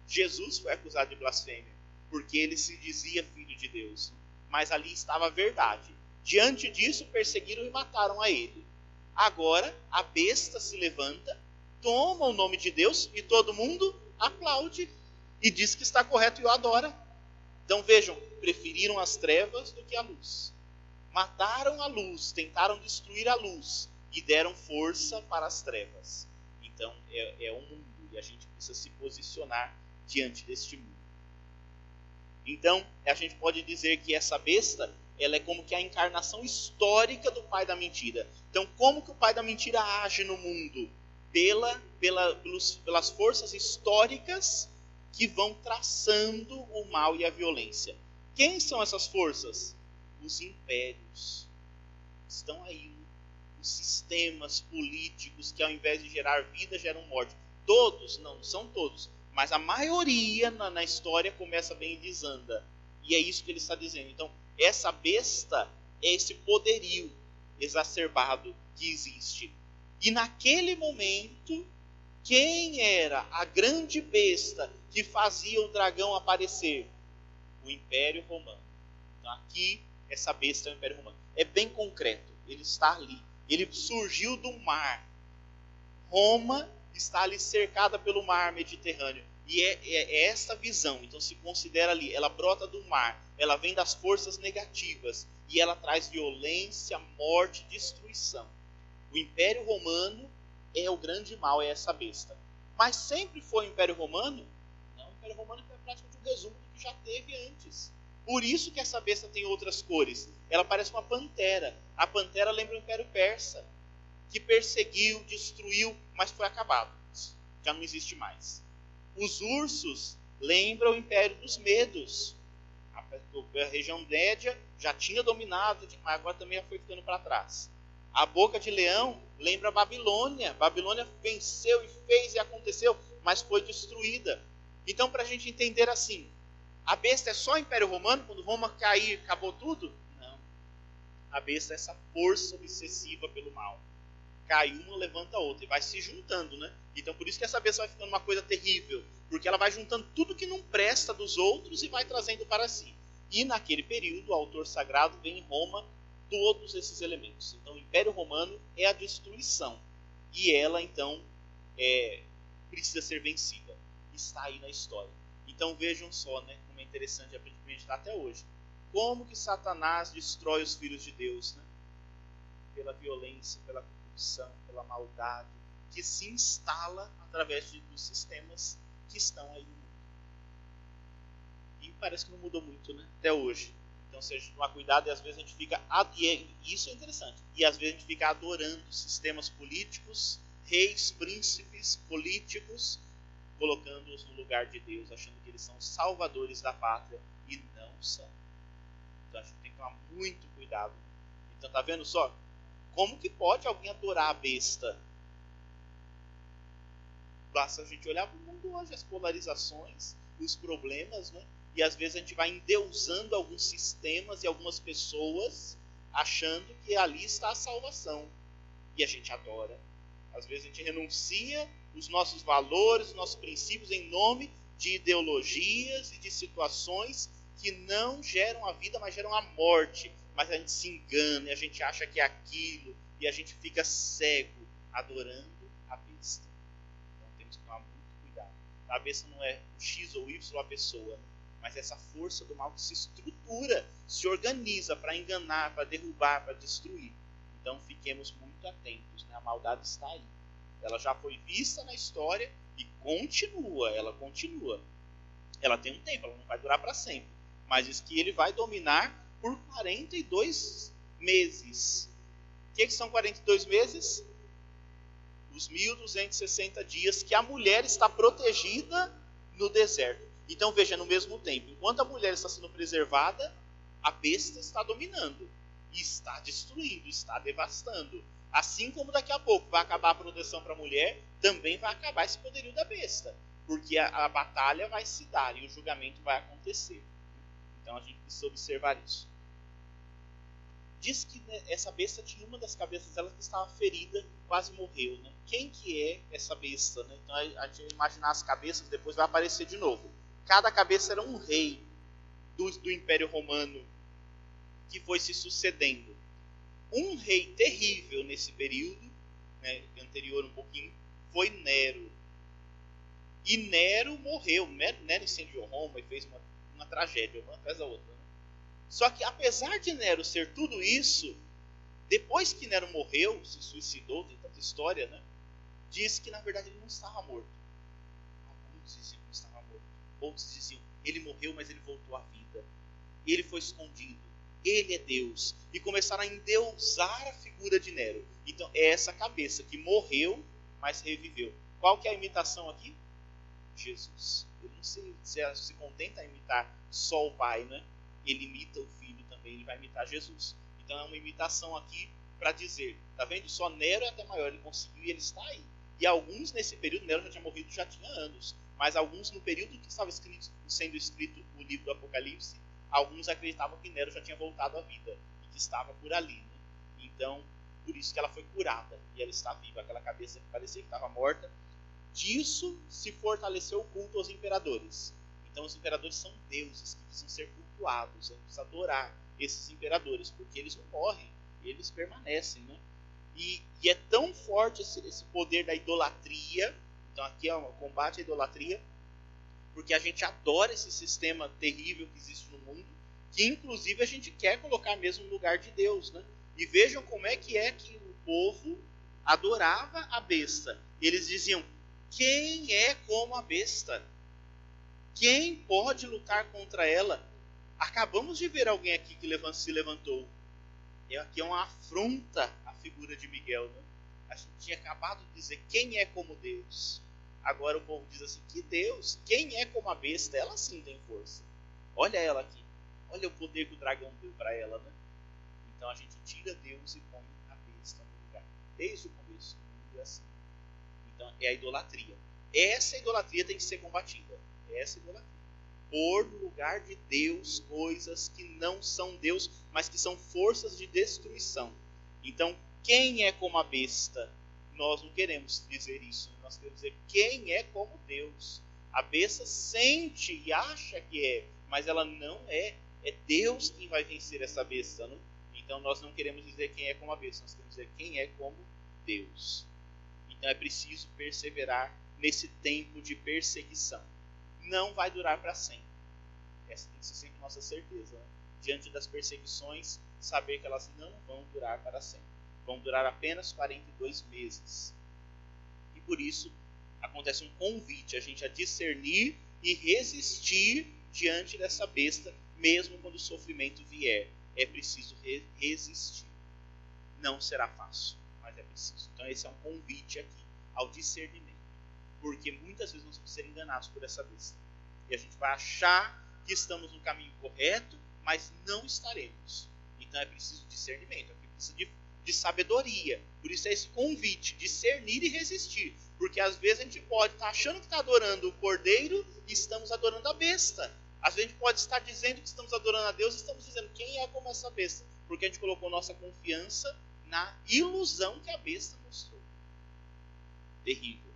Jesus foi acusado de blasfêmia, porque ele se dizia filho de Deus. Mas ali estava a verdade. Diante disso, perseguiram e mataram a ele. Agora, a besta se levanta, toma o nome de Deus e todo mundo aplaude e diz que está correto e o adora. Então vejam, preferiram as trevas do que a luz. Mataram a luz, tentaram destruir a luz e deram força para as trevas. Então é, é um mundo e a gente precisa se posicionar diante deste mundo. Então a gente pode dizer que essa besta ela é como que a encarnação histórica do pai da mentira. Então como que o pai da mentira age no mundo? Pela, pela, pelos, pelas forças históricas que vão traçando o mal e a violência. Quem são essas forças? Os impérios. Estão aí sistemas políticos que, ao invés de gerar vida, geram morte. Todos, não, são todos, mas a maioria na, na história começa bem e desanda. E é isso que ele está dizendo. Então, essa besta é esse poderio exacerbado que existe. E naquele momento, quem era a grande besta que fazia o dragão aparecer? O Império Romano. Então, aqui, essa besta é o Império Romano. É bem concreto. Ele está ali. Ele surgiu do mar. Roma está ali cercada pelo mar Mediterrâneo. E é, é, é, essa visão, então se considera ali, ela brota do mar, ela vem das forças negativas e ela traz violência, morte, destruição. O Império Romano é o grande mal, é essa besta. Mas sempre foi o Império Romano? Não, o Império Romano é praticamente um resumo do que já teve antes. Por isso que essa besta tem outras cores. Ela parece uma pantera. A pantera lembra o Império Persa, que perseguiu, destruiu, mas foi acabado. Já não existe mais. Os ursos lembram o Império dos Medos. A, região média já tinha dominado, mas agora também já foi ficando para trás. A boca de leão lembra a Babilônia. Babilônia venceu e fez e aconteceu, mas foi destruída. Então, para a gente entender assim, a besta é só o Império Romano, quando Roma cair, acabou tudo? A besta é essa força obsessiva pelo mal. Cai uma, levanta outra, e vai se juntando, né? Então por isso que essa besta vai ficando uma coisa terrível, porque ela vai juntando tudo que não presta dos outros e vai trazendo para si. E naquele período, o autor sagrado vê em Roma todos esses elementos. Então o Império Romano é a destruição. E ela, então, é, precisa ser vencida. Está aí na história. Então vejam só, né, como é interessante a gente meditar até hoje. Como que Satanás destrói os filhos de Deus, né? Pela violência, pela corrupção, pela maldade, que se instala através de, dos sistemas que estão aí no mundo. E parece que não mudou muito, né? Até hoje. Então, se a gente tomar cuidado, e às vezes a gente fica. E é, isso é interessante. E às vezes a gente fica adorando sistemas políticos, reis, príncipes, políticos, colocando-os no lugar de Deus, achando que eles são salvadores da pátria e não são. Tomar muito cuidado. Então tá vendo só? Como que pode alguém adorar a besta? Basta a gente olhar para o mundo hoje, as polarizações, os problemas, né? E às vezes a gente vai endeusando alguns sistemas e algumas pessoas, achando que ali está a salvação. E a gente adora. Às vezes a gente renuncia os nossos valores, os nossos princípios em nome de ideologias e de situações que não geram a vida, mas geram a morte. Mas a gente se engana, e a gente acha que é aquilo, e a gente fica cego adorando a besta. Então temos que tomar muito cuidado. A besta não é o X ou Y a pessoa, mas essa força do mal que se estrutura, se organiza para enganar, para derrubar, para destruir. Então fiquemos muito atentos, né? a maldade está aí. Ela já foi vista na história e continua, ela continua. Ela tem um tempo, ela não vai durar para sempre. Mas diz que ele vai dominar por 42 meses. O que, que são 42 meses? os 1260 dias que a mulher está protegida no deserto. Então veja, no mesmo tempo, enquanto a mulher está sendo preservada, a besta está dominando está destruindo, está devastando. Assim como daqui a pouco vai acabar a proteção para a mulher, também vai acabar esse poderio da besta, porque a, a batalha vai se dar e o julgamento vai acontecer. Então a gente precisa observar isso diz que né, essa besta tinha uma das cabeças dela que estava ferida, quase morreu. Né? Quem que é essa besta? Né? Então a gente imaginar as cabeças, depois vai aparecer de novo. Cada cabeça era um rei do, do Império Romano que foi se sucedendo. Um rei terrível nesse período, né, anterior um pouquinho, foi Nero. E Nero morreu. Nero incendiou Roma e fez uma tragédia, uma atrás da outra. Só que apesar de Nero ser tudo isso, depois que Nero morreu, se suicidou, tem tanta história, né? Diz que na verdade ele não estava morto. Alguns diziam que estava morto. Outros diziam, ele morreu, mas ele voltou à vida. Ele foi escondido. Ele é Deus. E começaram a endeusar a figura de Nero. Então é essa cabeça que morreu, mas reviveu. Qual que é a imitação aqui? Jesus. Ele não se, se, se contenta a imitar só o Pai, né? ele imita o filho também, ele vai imitar Jesus. Então é uma imitação aqui para dizer, tá vendo? Só Nero é até maior, ele conseguiu e ele está aí. E alguns nesse período, Nero já tinha morrido, já tinha anos, mas alguns no período que estava escrito, sendo escrito o livro do Apocalipse, alguns acreditavam que Nero já tinha voltado à vida e que estava por ali. Né? Então, por isso que ela foi curada e ela está viva, aquela cabeça que parecia que estava morta. Disso se fortaleceu o culto aos imperadores. Então, os imperadores são deuses que precisam ser cultuados, a gente precisa adorar esses imperadores, porque eles não morrem, eles permanecem. Né? E, e é tão forte esse, esse, poder da idolatria, então aqui é um combate à idolatria, porque a gente adora esse sistema terrível que existe no mundo, que inclusive a gente quer colocar mesmo no lugar de Deus. Né? E vejam como é que é que o povo adorava a besta. Eles diziam: quem é como a besta? Quem pode lutar contra ela? Acabamos de ver alguém aqui que se levantou. E aqui é uma afronta à figura de Miguel. Né? A gente tinha acabado de dizer quem é como Deus. Agora o povo diz assim: que Deus? Quem é como a besta? Ela sim tem força. Olha ela aqui. Olha o poder que o dragão deu para ela. Né? Então a gente tira Deus e põe a besta no lugar. Desde o começo, o mundo é assim. Então é a idolatria. Essa idolatria tem que ser combatida. Essa idolatria pôr no lugar de Deus coisas que não são Deus, mas que são forças de destruição. Então, quem é como a besta? Nós não queremos dizer isso. Nós queremos dizer quem é como Deus. A besta sente e acha que é, mas ela não é. É Deus quem vai vencer essa besta. Não? Então, nós não queremos dizer quem é como a besta, nós queremos dizer quem é como Deus. Então, é preciso perseverar nesse tempo de perseguição não vai durar para sempre. Essa tem que ser sempre nossa certeza. Né? Diante das perseguições, saber que elas não vão durar para sempre. Vão durar apenas 42 meses. E por isso acontece um convite a gente a discernir e resistir diante dessa besta, mesmo quando o sofrimento vier. É preciso re resistir. Não será fácil, é preciso. Então, esse é um convite aqui ao discernimento porque muitas vezes nós vamos ser enganados por essa besta. E a gente vai achar que estamos no caminho correto, mas não estaremos. Então é preciso discernimento, é preciso de, de sabedoria. Por isso é esse convite, discernir e resistir. Porque às vezes a gente pode estar achando que está adorando o cordeiro e estamos adorando a besta. Às vezes a gente pode estar dizendo que estamos adorando a Deus e estamos dizendo quem é como essa besta. Porque a gente colocou nossa confiança na ilusão que a besta mostrou. Terrível.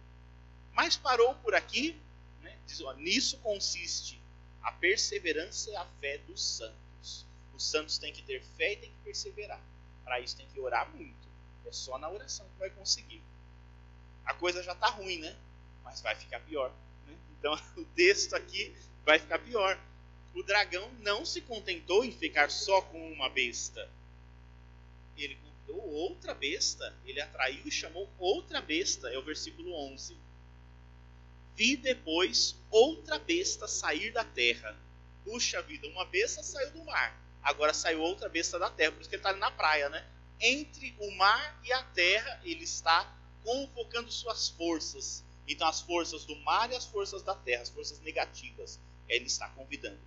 Mas parou por aqui, né? Diz, ó, nisso consiste a perseverança e a fé dos santos. Os santos têm que ter fé e têm que perseverar. Para isso tem que orar muito. É só na oração que vai conseguir. A coisa já está ruim, né? Mas vai ficar pior. Né? Então (laughs) o texto aqui vai ficar pior. O dragão não se contentou em ficar só com uma besta. Ele convidou outra besta. Ele atraiu e chamou outra besta. É o versículo 11 vi depois outra besta sair da terra. Puxa vida, uma besta saiu do mar, agora saiu outra besta da terra, por isso que ele está na praia, né? Entre o mar e a terra ele está convocando suas forças. Então, as forças do mar e as forças da terra, as forças negativas, ele está convidando.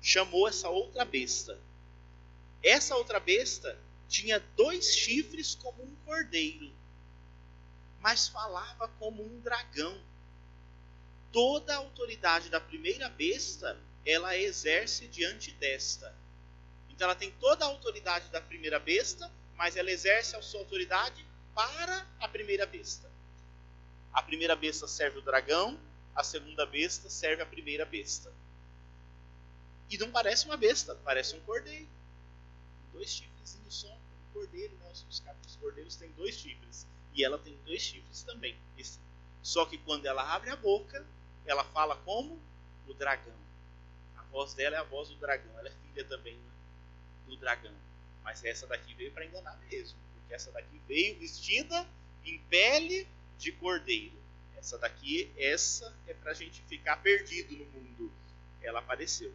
Chamou essa outra besta. Essa outra besta tinha dois chifres como um cordeiro, mas falava como um dragão. Toda a autoridade da primeira besta ela exerce diante desta. Então ela tem toda a autoridade da primeira besta, mas ela exerce a sua autoridade para a primeira besta. A primeira besta serve o dragão, a segunda besta serve a primeira besta. E não parece uma besta, parece um cordeiro. Dois chifrezinhos só, um cordeiro, né? Os, os cordeiros têm dois chifres. E ela tem dois chifres também. Só que quando ela abre a boca, ela fala como o dragão. A voz dela é a voz do dragão. Ela é filha também né? do dragão. Mas essa daqui veio para enganar mesmo. Porque essa daqui veio vestida em pele de cordeiro. Essa daqui, essa é para a gente ficar perdido no mundo. Ela apareceu.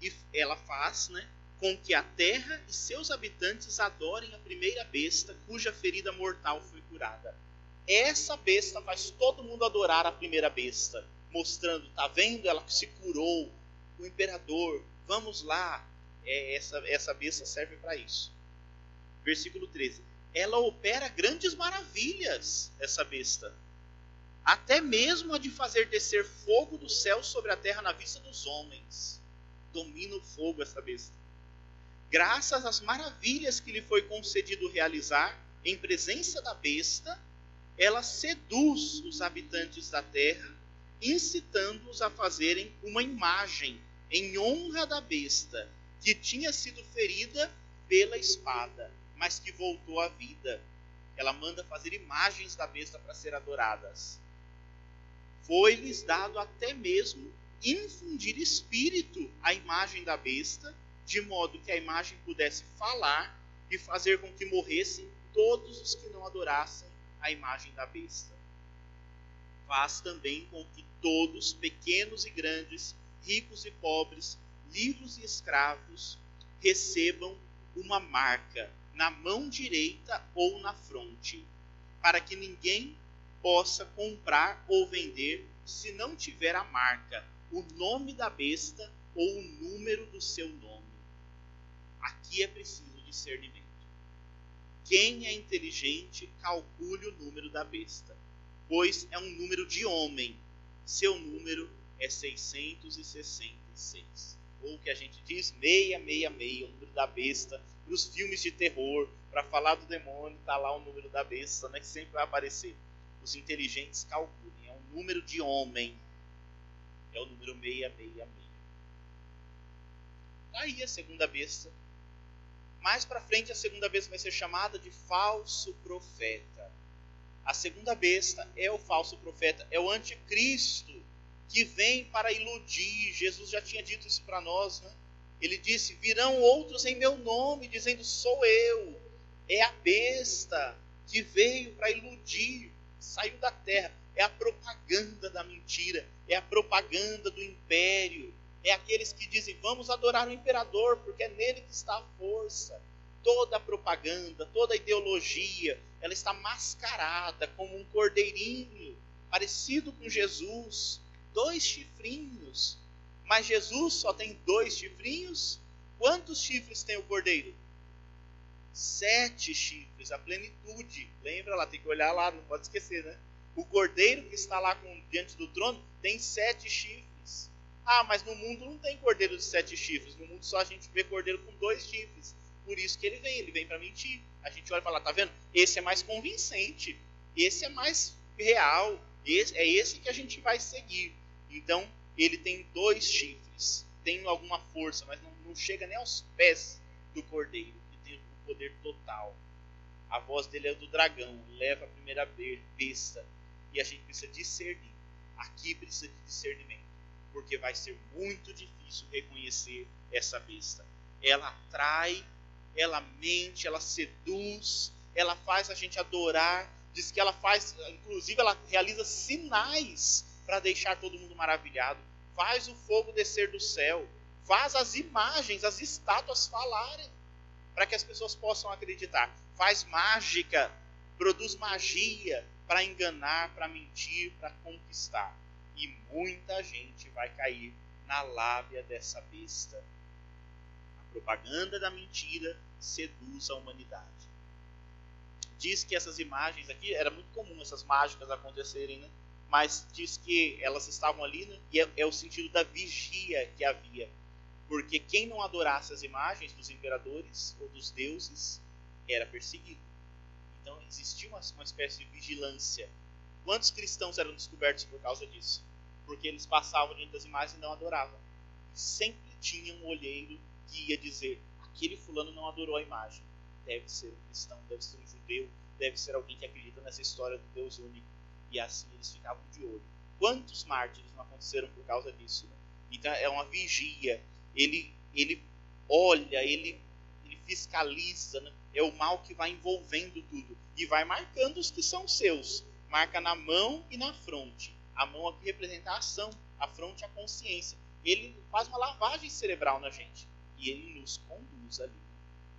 E ela faz né, com que a terra e seus habitantes adorem a primeira besta cuja ferida mortal foi curada. Essa besta faz todo mundo adorar a primeira besta, mostrando, tá vendo? Ela se curou, o imperador, vamos lá, é, essa, essa besta serve para isso. Versículo 13. Ela opera grandes maravilhas, essa besta. Até mesmo a de fazer descer fogo do céu sobre a terra na vista dos homens. Domina o fogo essa besta. Graças às maravilhas que lhe foi concedido realizar em presença da besta, ela seduz os habitantes da terra, incitando-os a fazerem uma imagem em honra da besta que tinha sido ferida pela espada, mas que voltou à vida. Ela manda fazer imagens da besta para ser adoradas. Foi-lhes dado até mesmo infundir espírito à imagem da besta, de modo que a imagem pudesse falar e fazer com que morressem todos os que não adorassem a imagem da besta. Faz também com que todos, pequenos e grandes, ricos e pobres, livros e escravos recebam uma marca na mão direita ou na fronte, para que ninguém possa comprar ou vender se não tiver a marca, o nome da besta ou o número do seu nome. Aqui é preciso discernimento. Quem é inteligente, calcule o número da besta, pois é um número de homem. Seu número é 666 ou que a gente diz 666, o número da besta, para os filmes de terror, para falar do demônio, está lá o número da besta, né, que sempre vai aparecer. Os inteligentes calculem, é um número de homem, é o número 666. Tá aí a segunda besta. Mais para frente, a segunda besta vai ser chamada de falso profeta. A segunda besta é o falso profeta, é o anticristo que vem para iludir. Jesus já tinha dito isso para nós, né? Ele disse: Virão outros em meu nome, dizendo: Sou eu. É a besta que veio para iludir, saiu da terra. É a propaganda da mentira, é a propaganda do império. É aqueles que dizem: Vamos adorar o imperador, porque é nele que está a força. Toda a propaganda, toda a ideologia, ela está mascarada como um cordeirinho, parecido com Jesus, dois chifrinhos. Mas Jesus só tem dois chifrinhos? Quantos chifres tem o cordeiro? Sete chifres, a plenitude. Lembra lá, tem que olhar lá, não pode esquecer, né? O cordeiro que está lá com, diante do trono tem sete chifres. Ah, mas no mundo não tem cordeiro de sete chifres. No mundo só a gente vê cordeiro com dois chifres. Por isso que ele vem, ele vem para mentir. A gente olha e fala, tá vendo? Esse é mais convincente. Esse é mais real. Esse, é esse que a gente vai seguir. Então, ele tem dois chifres, tem alguma força, mas não, não chega nem aos pés do cordeiro, ele tem o poder total. A voz dele é do dragão, leva a primeira besta. E a gente precisa discernir. Aqui precisa de discernimento. Porque vai ser muito difícil reconhecer essa besta. Ela atrai, ela mente, ela seduz, ela faz a gente adorar. Diz que ela faz, inclusive, ela realiza sinais para deixar todo mundo maravilhado. Faz o fogo descer do céu. Faz as imagens, as estátuas falarem, para que as pessoas possam acreditar. Faz mágica. produz magia para enganar, para mentir, para conquistar. E muita gente vai cair na lábia dessa besta. A propaganda da mentira seduz a humanidade. Diz que essas imagens aqui, era muito comum essas mágicas acontecerem, né? mas diz que elas estavam ali, né? e é, é o sentido da vigia que havia. Porque quem não adorasse as imagens dos imperadores ou dos deuses era perseguido. Então existia uma, uma espécie de vigilância. Quantos cristãos eram descobertos por causa disso? Porque eles passavam diante das imagens e não adoravam. sempre tinha um olheiro que ia dizer: aquele fulano não adorou a imagem. Deve ser um cristão, deve ser um judeu, deve ser alguém que acredita nessa história do Deus único. E assim eles ficavam de olho. Quantos mártires não aconteceram por causa disso? Né? Então é uma vigia. Ele, ele olha, ele, ele fiscaliza, né? é o mal que vai envolvendo tudo e vai marcando os que são seus. Marca na mão e na fronte. A mão aqui representa a ação, a fronte a consciência. Ele faz uma lavagem cerebral na gente e ele nos conduz ali.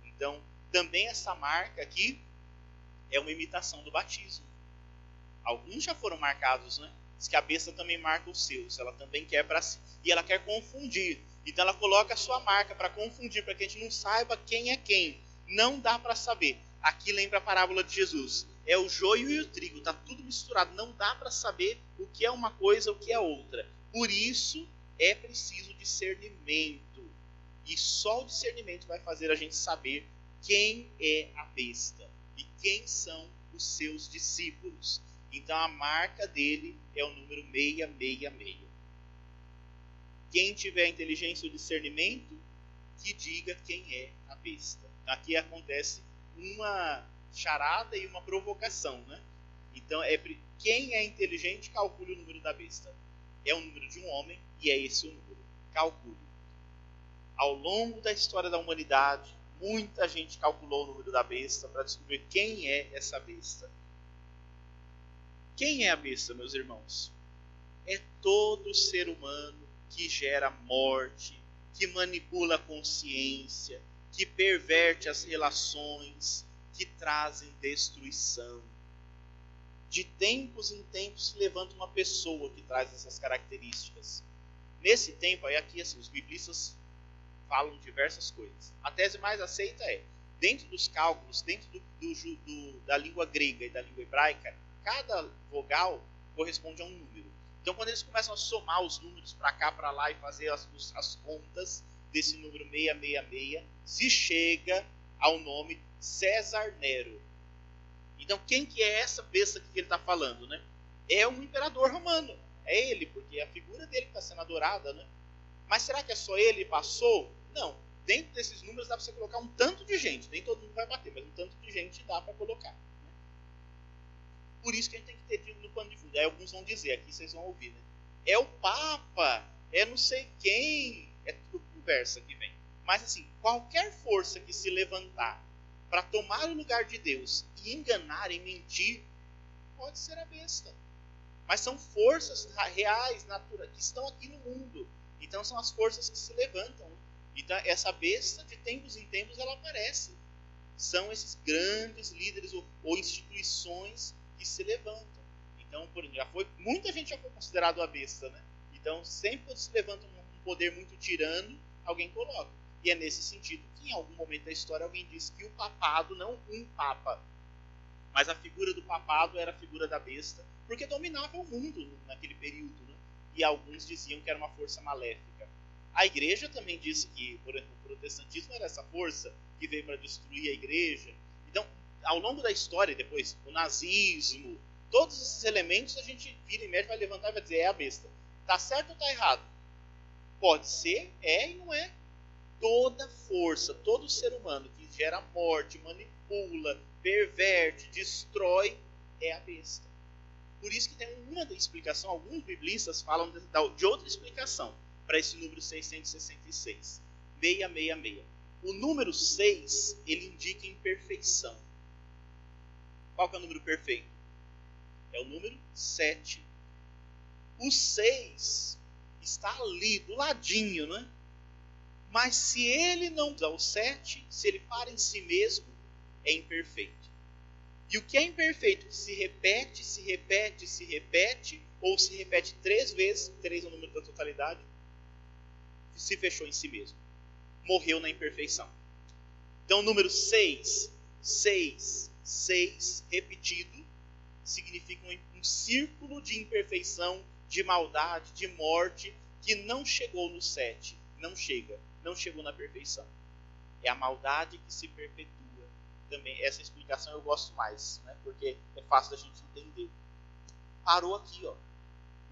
Então, também essa marca aqui é uma imitação do batismo. Alguns já foram marcados, né? Diz que a besta também marca os seus, ela também quer para si. E ela quer confundir. Então ela coloca a sua marca para confundir, para que a gente não saiba quem é quem não dá para saber. Aqui lembra a parábola de Jesus. É o joio e o trigo, está tudo misturado. Não dá para saber o que é uma coisa, o que é outra. Por isso é preciso discernimento. E só o discernimento vai fazer a gente saber quem é a besta e quem são os seus discípulos. Então a marca dele é o número 666. Quem tiver inteligência ou discernimento, que diga quem é a besta aqui acontece uma charada e uma provocação, né? Então, é quem é inteligente calcule o número da besta. É o número de um homem e é esse o número. Calcule. Ao longo da história da humanidade, muita gente calculou o número da besta para descobrir quem é essa besta. Quem é a besta, meus irmãos? É todo ser humano que gera morte, que manipula a consciência, que perverte as relações, que trazem destruição. De tempos em tempos se levanta uma pessoa que traz essas características. Nesse tempo, aí aqui assim, os biblistas falam diversas coisas. A tese mais aceita é, dentro dos cálculos, dentro do, do, do, da língua grega e da língua hebraica, cada vogal corresponde a um número. Então, quando eles começam a somar os números para cá, para lá e fazer as, as contas, desse número 666 se chega ao nome César Nero. Então, quem que é essa besta que ele está falando? Né? É um imperador romano. É ele, porque é a figura dele está sendo adorada. Né? Mas será que é só ele passou? Não. Dentro desses números dá para você colocar um tanto de gente. Nem todo mundo vai bater, mas um tanto de gente dá para colocar. Né? Por isso que a gente tem que ter no pano de fundo. Aí alguns vão dizer, aqui vocês vão ouvir, né? É o Papa, é não sei quem, é tudo conversa que vem. Mas assim, qualquer força que se levantar para tomar o lugar de Deus e enganar e mentir, pode ser a besta. Mas são forças reais, naturais, que estão aqui no mundo. Então são as forças que se levantam. Então essa besta, de tempos em tempos, ela aparece. São esses grandes líderes ou, ou instituições que se levantam. Então, por já foi muita gente já foi considerado a besta, né? Então sempre se levanta um poder muito tirano, alguém coloca. E é nesse sentido que em algum momento da história alguém disse que o papado, não um papa, mas a figura do papado era a figura da besta, porque dominava o mundo naquele período. Né? E alguns diziam que era uma força maléfica. A igreja também disse que por exemplo, o protestantismo era essa força que veio para destruir a igreja. Então, ao longo da história, depois, o nazismo, todos esses elementos a gente vira e mexe, vai levantar e vai dizer: é a besta. Está certo ou está errado? Pode ser, é e não é. Toda força, todo ser humano que gera morte, manipula, perverte, destrói, é a besta. Por isso que tem uma explicação, alguns biblistas falam de outra explicação para esse número 666. 666. O número 6, ele indica imperfeição. Qual é o número perfeito? É o número 7. O 6 está ali, do ladinho, né? Mas se ele não dá o 7, se ele para em si mesmo, é imperfeito. E o que é imperfeito, se repete, se repete, se repete, ou se repete três vezes, três é o número da totalidade, se fechou em si mesmo. Morreu na imperfeição. Então, o número 6, 6, 6 repetido, significa um, um círculo de imperfeição, de maldade, de morte, que não chegou no 7. Não chega. Não chegou na perfeição. É a maldade que se perpetua. Também essa explicação eu gosto mais, né? porque é fácil da gente entender. Parou aqui, ó.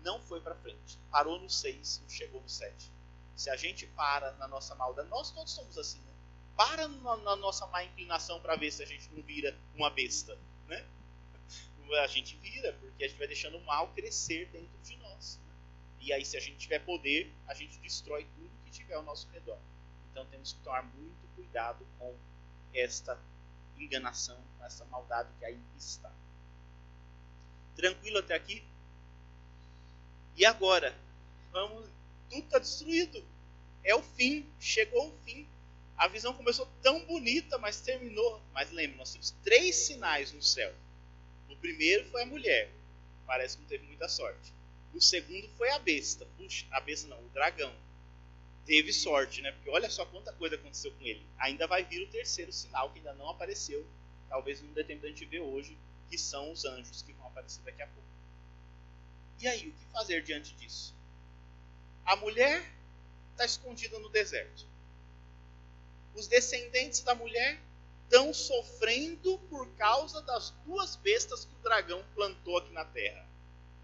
Não foi para frente. Parou no 6, não chegou no 7. Se a gente para na nossa maldade, nós todos somos assim, né? Para na, na nossa má inclinação para ver se a gente não vira uma besta, né? (laughs) A gente vira, porque a gente vai deixando o mal crescer dentro de nós. Né? E aí, se a gente tiver poder, a gente destrói tudo que tiver ao nosso redor. Então, temos que tomar muito cuidado com esta enganação, com essa maldade que aí está. Tranquilo até aqui? E agora? Vamos tudo está destruído. É o fim, chegou o fim. A visão começou tão bonita, mas terminou. Mas lembre, nós temos três sinais no céu. O primeiro foi a mulher, parece que não teve muita sorte. O segundo foi a besta. Puxa, a besta não, o dragão. Teve sorte, né? Porque olha só quanta coisa aconteceu com ele. Ainda vai vir o terceiro sinal que ainda não apareceu. Talvez não dê tempo da gente ver hoje, que são os anjos que vão aparecer daqui a pouco. E aí, o que fazer diante disso? A mulher está escondida no deserto. Os descendentes da mulher estão sofrendo por causa das duas bestas que o dragão plantou aqui na terra.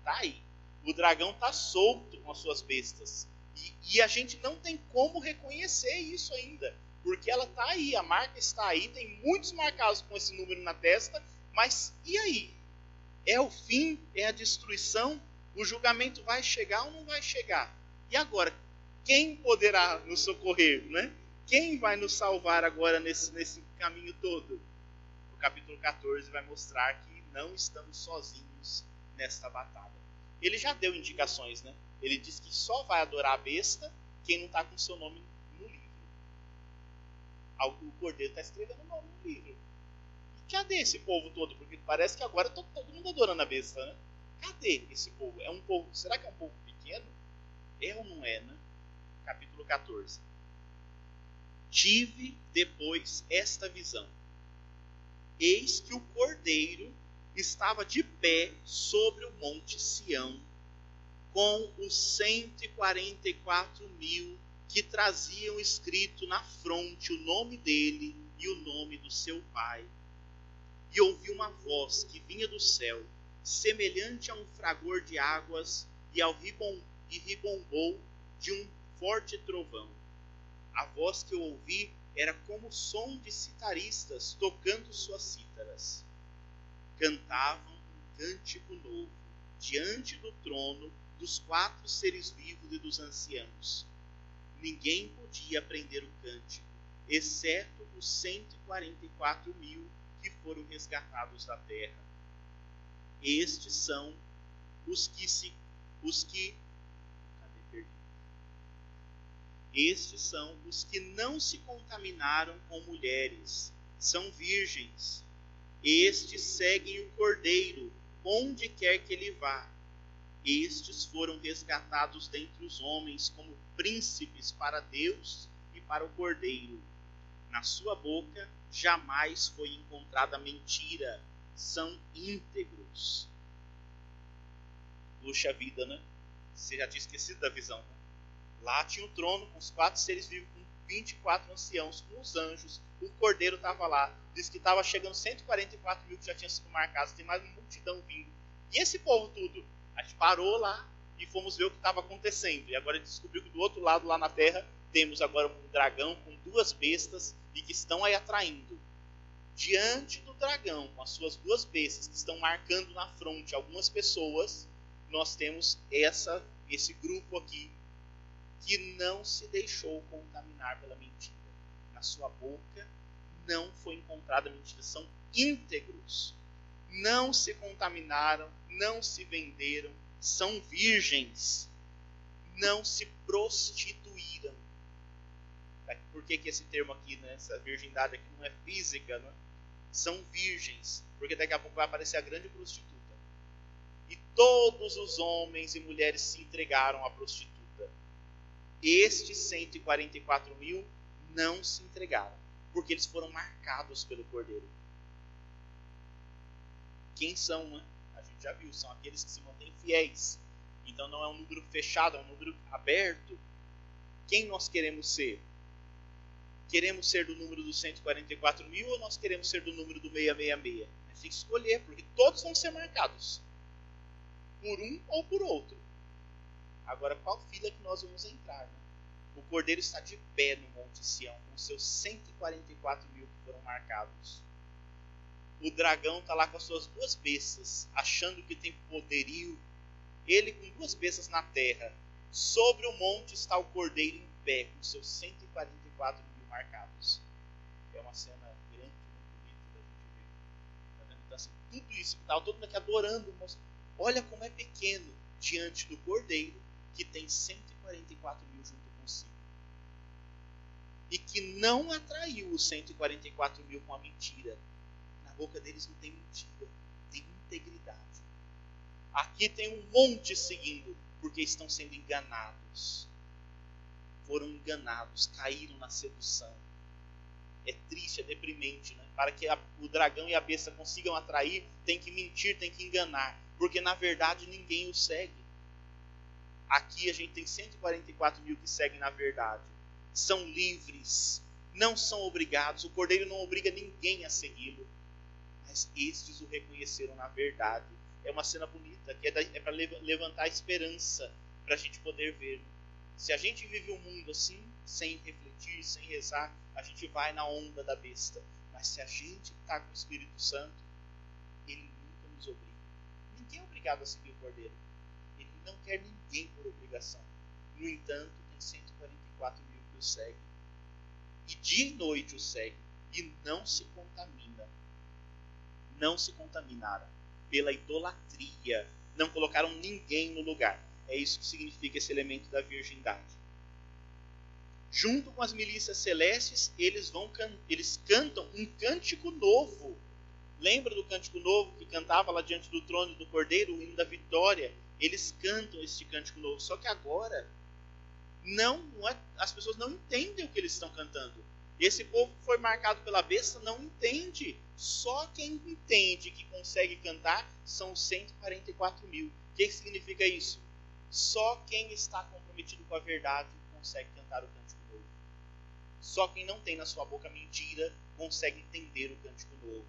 Tá aí. O dragão está solto com as suas bestas. E, e, a gente não tem como reconhecer isso ainda. Porque ela está aí, a marca está aí, tem muitos marcados com esse número na testa. Mas e aí? É o fim? É a destruição? O julgamento vai chegar ou não vai chegar? E agora, quem poderá nos socorrer, né? Quem vai nos salvar agora nesse, nesse caminho todo? O capítulo 14 vai mostrar que não estamos sozinhos nesta batalha. Ele já deu indicações, né? Ele diz que só vai adorar a besta quem não está com seu nome no livro. O cordeiro está escrevendo o nome no livro. E cadê esse povo todo? Porque parece que agora está todo mundo adorando a besta, né? Cadê esse povo? É um povo. Será que é um povo pequeno? É ou não é, né? Capítulo 14. Tive depois esta visão. Eis que o cordeiro estava de pé sobre o monte Sião, com os 144 mil que traziam escrito na fronte o nome dele e o nome do seu pai. E ouvi uma voz que vinha do céu, semelhante a um fragor de águas e ao ribom e ribombou de um forte trovão. A voz que eu ouvi era como o som de citaristas tocando suas cítaras. Cantavam um cântico novo diante do trono dos quatro seres vivos e dos anciãos. Ninguém podia aprender o cântico, exceto os 144 mil que foram resgatados da terra. Estes são os que se os que Estes são os que não se contaminaram com mulheres, são virgens. Estes seguem o Cordeiro, onde quer que ele vá. Estes foram resgatados dentre os homens como príncipes para Deus e para o Cordeiro. Na sua boca jamais foi encontrada mentira, são íntegros. Puxa vida, né? Você já tinha esquecido da visão, né? Lá tinha o trono com os quatro seres vivos, com 24 anciãos, com os anjos. O cordeiro estava lá. Diz que estava chegando 144 mil que já tinham sido marcados. Tem mais uma multidão vindo. E esse povo tudo? A gente parou lá e fomos ver o que estava acontecendo. E agora descobriu que do outro lado, lá na terra, temos agora um dragão com duas bestas e que estão aí atraindo. Diante do dragão, com as suas duas bestas que estão marcando na fronte algumas pessoas, nós temos essa, esse grupo aqui que não se deixou contaminar pela mentira. Na sua boca não foi encontrada mentira. São íntegros. Não se contaminaram, não se venderam, são virgens. Não se prostituíram. Por que, que esse termo aqui, né, essa virgindade aqui não é física? Né? São virgens. porque daqui a pouco vai aparecer a grande prostituta. E todos os homens e mulheres se entregaram à prostituta. Estes 144 mil não se entregaram, porque eles foram marcados pelo Cordeiro. Quem são, né? A gente já viu, são aqueles que se mantêm fiéis. Então não é um número fechado, é um número aberto. Quem nós queremos ser? Queremos ser do número dos 144 mil ou nós queremos ser do número do 666? A gente tem que escolher, porque todos vão ser marcados. Por um ou por outro. Agora, qual fila que nós vamos entrar? Né? O cordeiro está de pé no Monte Sião, com seus 144 mil que foram marcados. O dragão está lá com as suas duas bestas, achando que tem poderio. Ele com duas bestas na terra. Sobre o monte está o cordeiro em pé, com seus 144 mil marcados. É uma cena grande, muito bonita da gente ver. Tá vendo? Então, assim, tudo isso, estava todo mundo aqui adorando. Olha como é pequeno diante do cordeiro que tem 144 mil junto consigo. E que não atraiu os 144 mil com a mentira. Boca deles não tem mentira, tem integridade. Aqui tem um monte seguindo, porque estão sendo enganados. Foram enganados, caíram na sedução. É triste, é deprimente, né? Para que a, o dragão e a besta consigam atrair, tem que mentir, tem que enganar. Porque na verdade ninguém o segue. Aqui a gente tem 144 mil que seguem na verdade. São livres, não são obrigados. O cordeiro não obriga ninguém a segui-lo. Mas estes o reconheceram na verdade. É uma cena bonita, que é, é para levantar a esperança, para a gente poder ver. Se a gente vive um mundo assim, sem refletir, sem rezar, a gente vai na onda da besta. Mas se a gente está com o Espírito Santo, ele nunca nos obriga. Ninguém é obrigado a seguir o cordeiro não quer ninguém por obrigação. No entanto, tem 144 mil que o seguem. E dia e noite o seguem. E não se contamina. Não se contaminaram pela idolatria. Não colocaram ninguém no lugar. É isso que significa esse elemento da virgindade. Junto com as milícias celestes, eles vão eles cantam um cântico novo. Lembra do cântico novo que cantava lá diante do trono do Cordeiro, o hino da vitória? eles cantam este cântico novo. Só que agora não, não é, as pessoas não entendem o que eles estão cantando. Esse povo que foi marcado pela besta não entende. Só quem entende que consegue cantar são 144 mil. O que significa isso? Só quem está comprometido com a verdade consegue cantar o cântico novo. Só quem não tem na sua boca mentira consegue entender o cântico novo.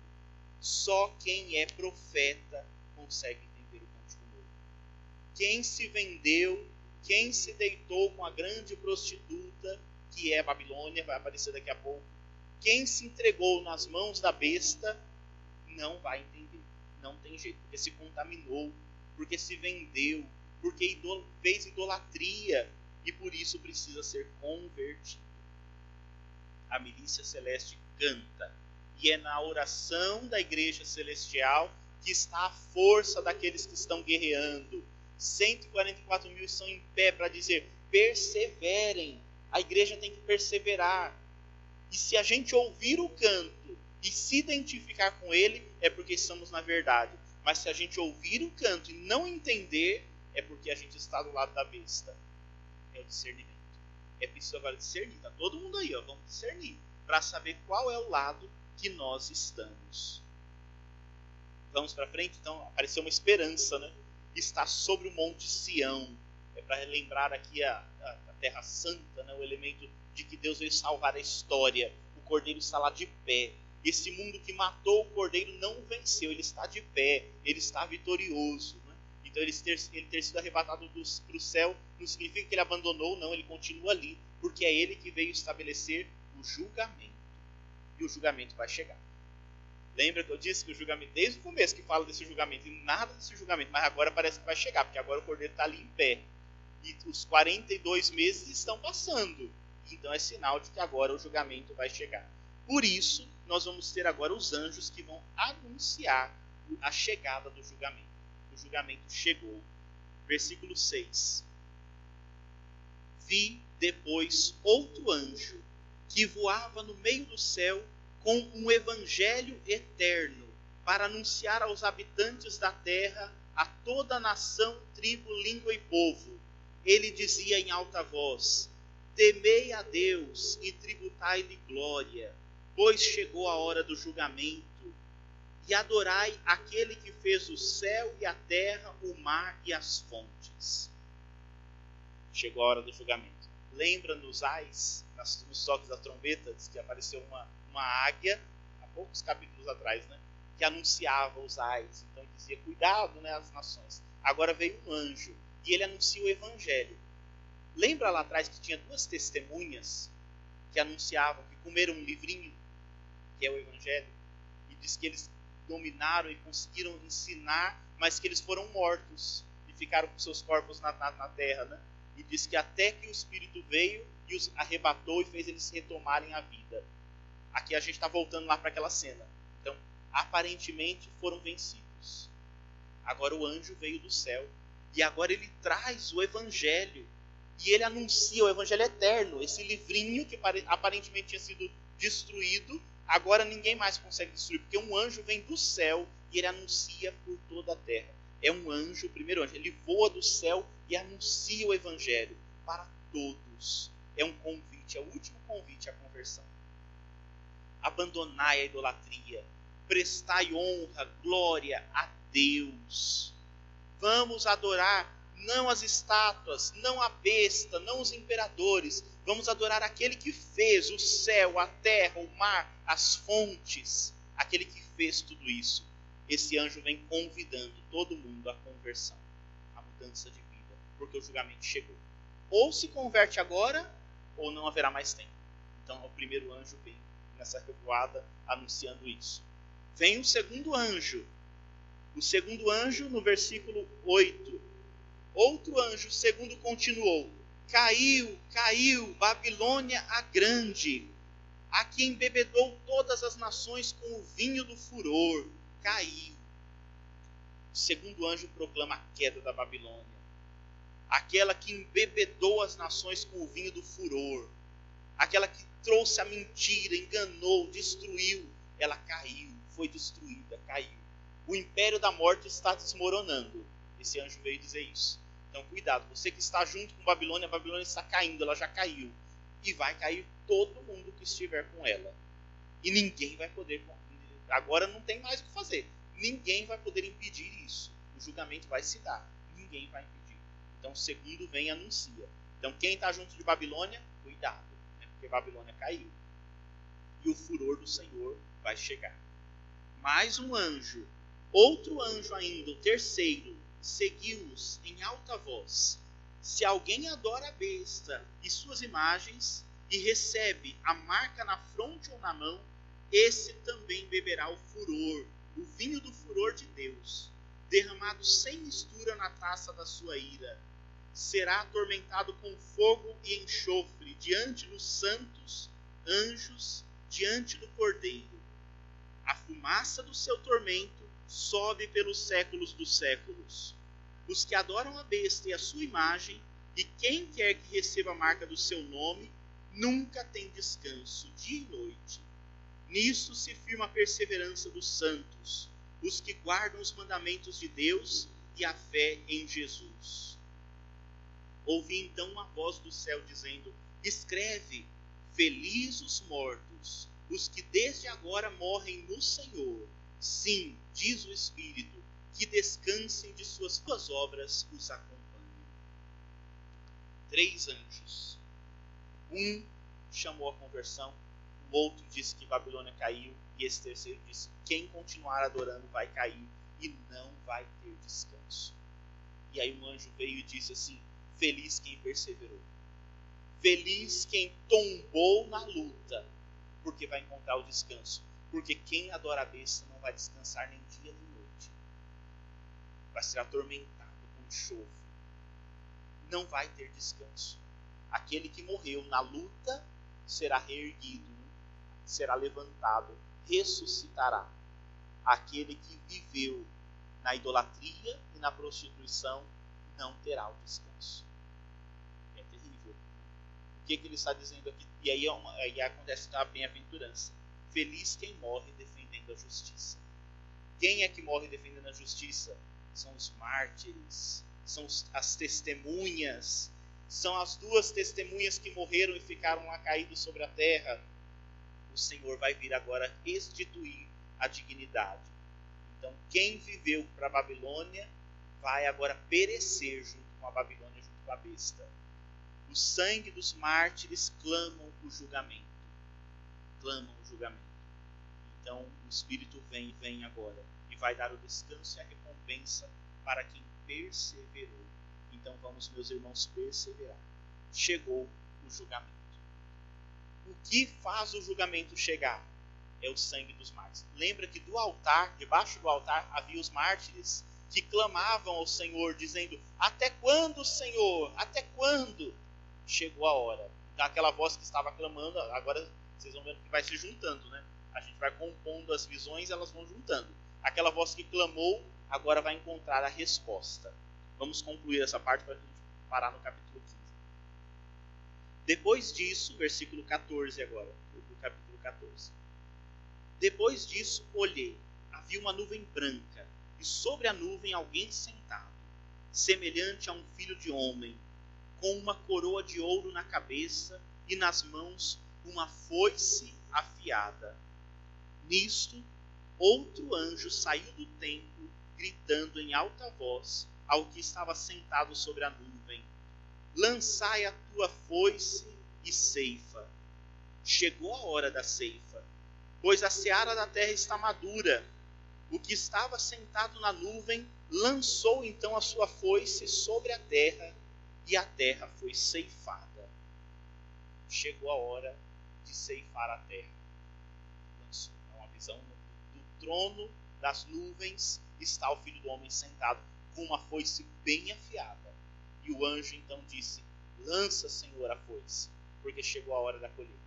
Só quem é profeta consegue quem se vendeu, quem se deitou com a grande prostituta, que é Babilônia, vai aparecer daqui a pouco, quem se entregou nas mãos da besta, não vai entender. Não tem jeito, porque se contaminou, porque se vendeu, porque idol fez idolatria e por isso precisa ser convertido. A milícia celeste canta, e é na oração da igreja celestial que está a força daqueles que estão guerreando, 144 mil estão em pé para dizer: perseverem. A igreja tem que perseverar. E se a gente ouvir o canto e se identificar com ele, é porque estamos na verdade. Mas se a gente ouvir o canto e não entender, é porque a gente está do lado da besta. É o discernimento. É preciso agora discernir. Está todo mundo aí, ó, vamos discernir. Para saber qual é o lado que nós estamos. Vamos para frente? Então, apareceu uma esperança, né? está sobre o Monte Sião. É para relembrar aqui a, a, Terra Santa, né? o elemento de que Deus veio salvar a história. O Cordeiro está lá de pé. Esse mundo que matou o Cordeiro não venceu, ele está de pé, ele está vitorioso. Né? Então, ele ter, ele ter sido arrebatado para o céu não significa que ele abandonou, não, ele continua ali, porque é ele que veio estabelecer o julgamento. E o julgamento vai chegar. Lembra que eu disse que o julgamento, desde o começo que fala desse julgamento, e nada desse julgamento, mas agora parece que vai chegar, porque agora o cordeiro está ali em pé. E os 42 meses estão passando. Então é sinal de que agora o julgamento vai chegar. Por isso, nós vamos ter agora os anjos que vão anunciar a chegada do julgamento. O julgamento chegou. Versículo 6. Vi depois outro anjo que voava no meio do céu com um evangelho eterno para anunciar aos habitantes da terra, a toda nação, tribo, língua e povo. Ele dizia em alta voz: Temei a Deus e tributai-lhe glória, pois chegou a hora do julgamento. E adorai aquele que fez o céu e a terra, o mar e as fontes. Chegou a hora do julgamento. Lembra nos ais, nos toques da trombeta, diz que apareceu uma, uma águia, há poucos capítulos atrás, né? que anunciava os ais. Então ele dizia: cuidado, né, as nações. Agora veio um anjo e ele anuncia o evangelho. Lembra lá atrás que tinha duas testemunhas que anunciavam que comeram um livrinho, que é o evangelho, e diz que eles dominaram e conseguiram ensinar, mas que eles foram mortos e ficaram com seus corpos na, na, na terra, né? E diz que até que o Espírito veio e os arrebatou e fez eles retomarem a vida. Aqui a gente está voltando lá para aquela cena aparentemente foram vencidos. Agora o anjo veio do céu e agora ele traz o evangelho e ele anuncia o evangelho eterno, esse livrinho que aparentemente tinha sido destruído, agora ninguém mais consegue destruir, porque um anjo vem do céu e ele anuncia por toda a terra. É um anjo, o primeiro anjo, ele voa do céu e anuncia o evangelho para todos. É um convite, é o último convite à conversão. Abandonai a idolatria, prestai honra, glória a Deus. Vamos adorar não as estátuas, não a besta, não os imperadores. Vamos adorar aquele que fez o céu, a terra, o mar, as fontes, aquele que fez tudo isso. Esse anjo vem convidando todo mundo à conversão, à mudança de vida, porque o julgamento chegou. Ou se converte agora, ou não haverá mais tempo. Então, o primeiro anjo vem nessa revoada anunciando isso vem o segundo anjo. O segundo anjo, no versículo 8. Outro anjo, segundo, continuou: Caiu, caiu, Babilônia a grande, a que embebedou todas as nações com o vinho do furor. Caiu. O segundo anjo proclama a queda da Babilônia. Aquela que embebedou as nações com o vinho do furor. Aquela que trouxe a mentira, enganou, destruiu. Ela caiu foi destruída, caiu. O império da morte está desmoronando. Esse anjo veio dizer isso. Então, cuidado, você que está junto com Babilônia, a Babilônia está caindo, ela já caiu. E vai cair todo mundo que estiver com ela. E ninguém vai poder. Agora não tem mais o que fazer. Ninguém vai poder impedir isso. O julgamento vai se dar. Ninguém vai impedir. Então, segundo vem anuncia. Então, quem está junto de Babilônia, cuidado, né? porque Babilônia caiu. E o furor do Senhor vai chegar mais um anjo, outro anjo ainda, o terceiro, seguiu-os em alta voz. Se alguém adora a besta e suas imagens, e recebe a marca na fronte ou na mão, esse também beberá o furor, o vinho do furor de Deus, derramado sem mistura na taça da sua ira. Será atormentado com fogo e enxofre diante dos santos anjos, diante do Cordeiro a fumaça do seu tormento sobe pelos séculos dos séculos. Os que adoram a besta e a sua imagem, e quem quer que receba a marca do seu nome, nunca tem descanso, dia e noite. Nisso se firma a perseverança dos santos, os que guardam os mandamentos de Deus e a fé em Jesus. Ouvi então uma voz do céu dizendo: Escreve, felizes os mortos os que desde agora morrem no Senhor. Sim, diz o Espírito, que descansem de suas boas obras os acompanhem. Três anjos. Um chamou a conversão, o outro disse que Babilônia caiu, e esse terceiro disse: quem continuar adorando vai cair e não vai ter descanso. E aí um anjo veio e disse assim: Feliz quem perseverou. Feliz quem tombou na luta porque vai encontrar o descanso. Porque quem adora a besta não vai descansar nem dia nem noite. Vai ser atormentado com enxofre. Não vai ter descanso. Aquele que morreu na luta será reerguido, será levantado, ressuscitará. Aquele que viveu na idolatria e na prostituição não terá o descanso que, que ele está dizendo aqui? E aí, é uma, aí acontece a bem-aventurança. Feliz quem morre defendendo a justiça. Quem é que morre defendendo a justiça? São os mártires, são as testemunhas, são as duas testemunhas que morreram e ficaram lá caídos sobre a terra. O Senhor vai vir agora restituir a dignidade. Então, quem viveu para a Babilônia vai agora perecer junto com a Babilônia, junto com a besta. O sangue dos mártires clamam o julgamento. Clamam o julgamento. Então, o Espírito vem, vem agora e vai dar o descanso e a recompensa para quem perseverou. Então, vamos, meus irmãos, perseverar. Chegou o julgamento. O que faz o julgamento chegar? É o sangue dos mártires. Lembra que do altar, debaixo do altar, havia os mártires que clamavam ao Senhor, dizendo: Até quando, Senhor? Até quando? Chegou a hora. Aquela voz que estava clamando, agora vocês vão ver que vai se juntando, né? A gente vai compondo as visões, elas vão juntando. Aquela voz que clamou, agora vai encontrar a resposta. Vamos concluir essa parte para a gente parar no capítulo 15. Depois disso, versículo 14 agora, do capítulo 14. Depois disso, olhei, havia uma nuvem branca e sobre a nuvem alguém sentado, semelhante a um filho de homem, com uma coroa de ouro na cabeça e nas mãos uma foice afiada. Nisto, outro anjo saiu do templo, gritando em alta voz ao que estava sentado sobre a nuvem: Lançai a tua foice e ceifa. Chegou a hora da ceifa, pois a seara da terra está madura o que estava sentado na nuvem lançou então a sua foice sobre a terra, e a terra foi ceifada. Chegou a hora de ceifar a terra. Visão do, do trono das nuvens está o filho do homem sentado com uma foice bem afiada. E o anjo então disse: Lança, Senhor, a foice, porque chegou a hora da colheita.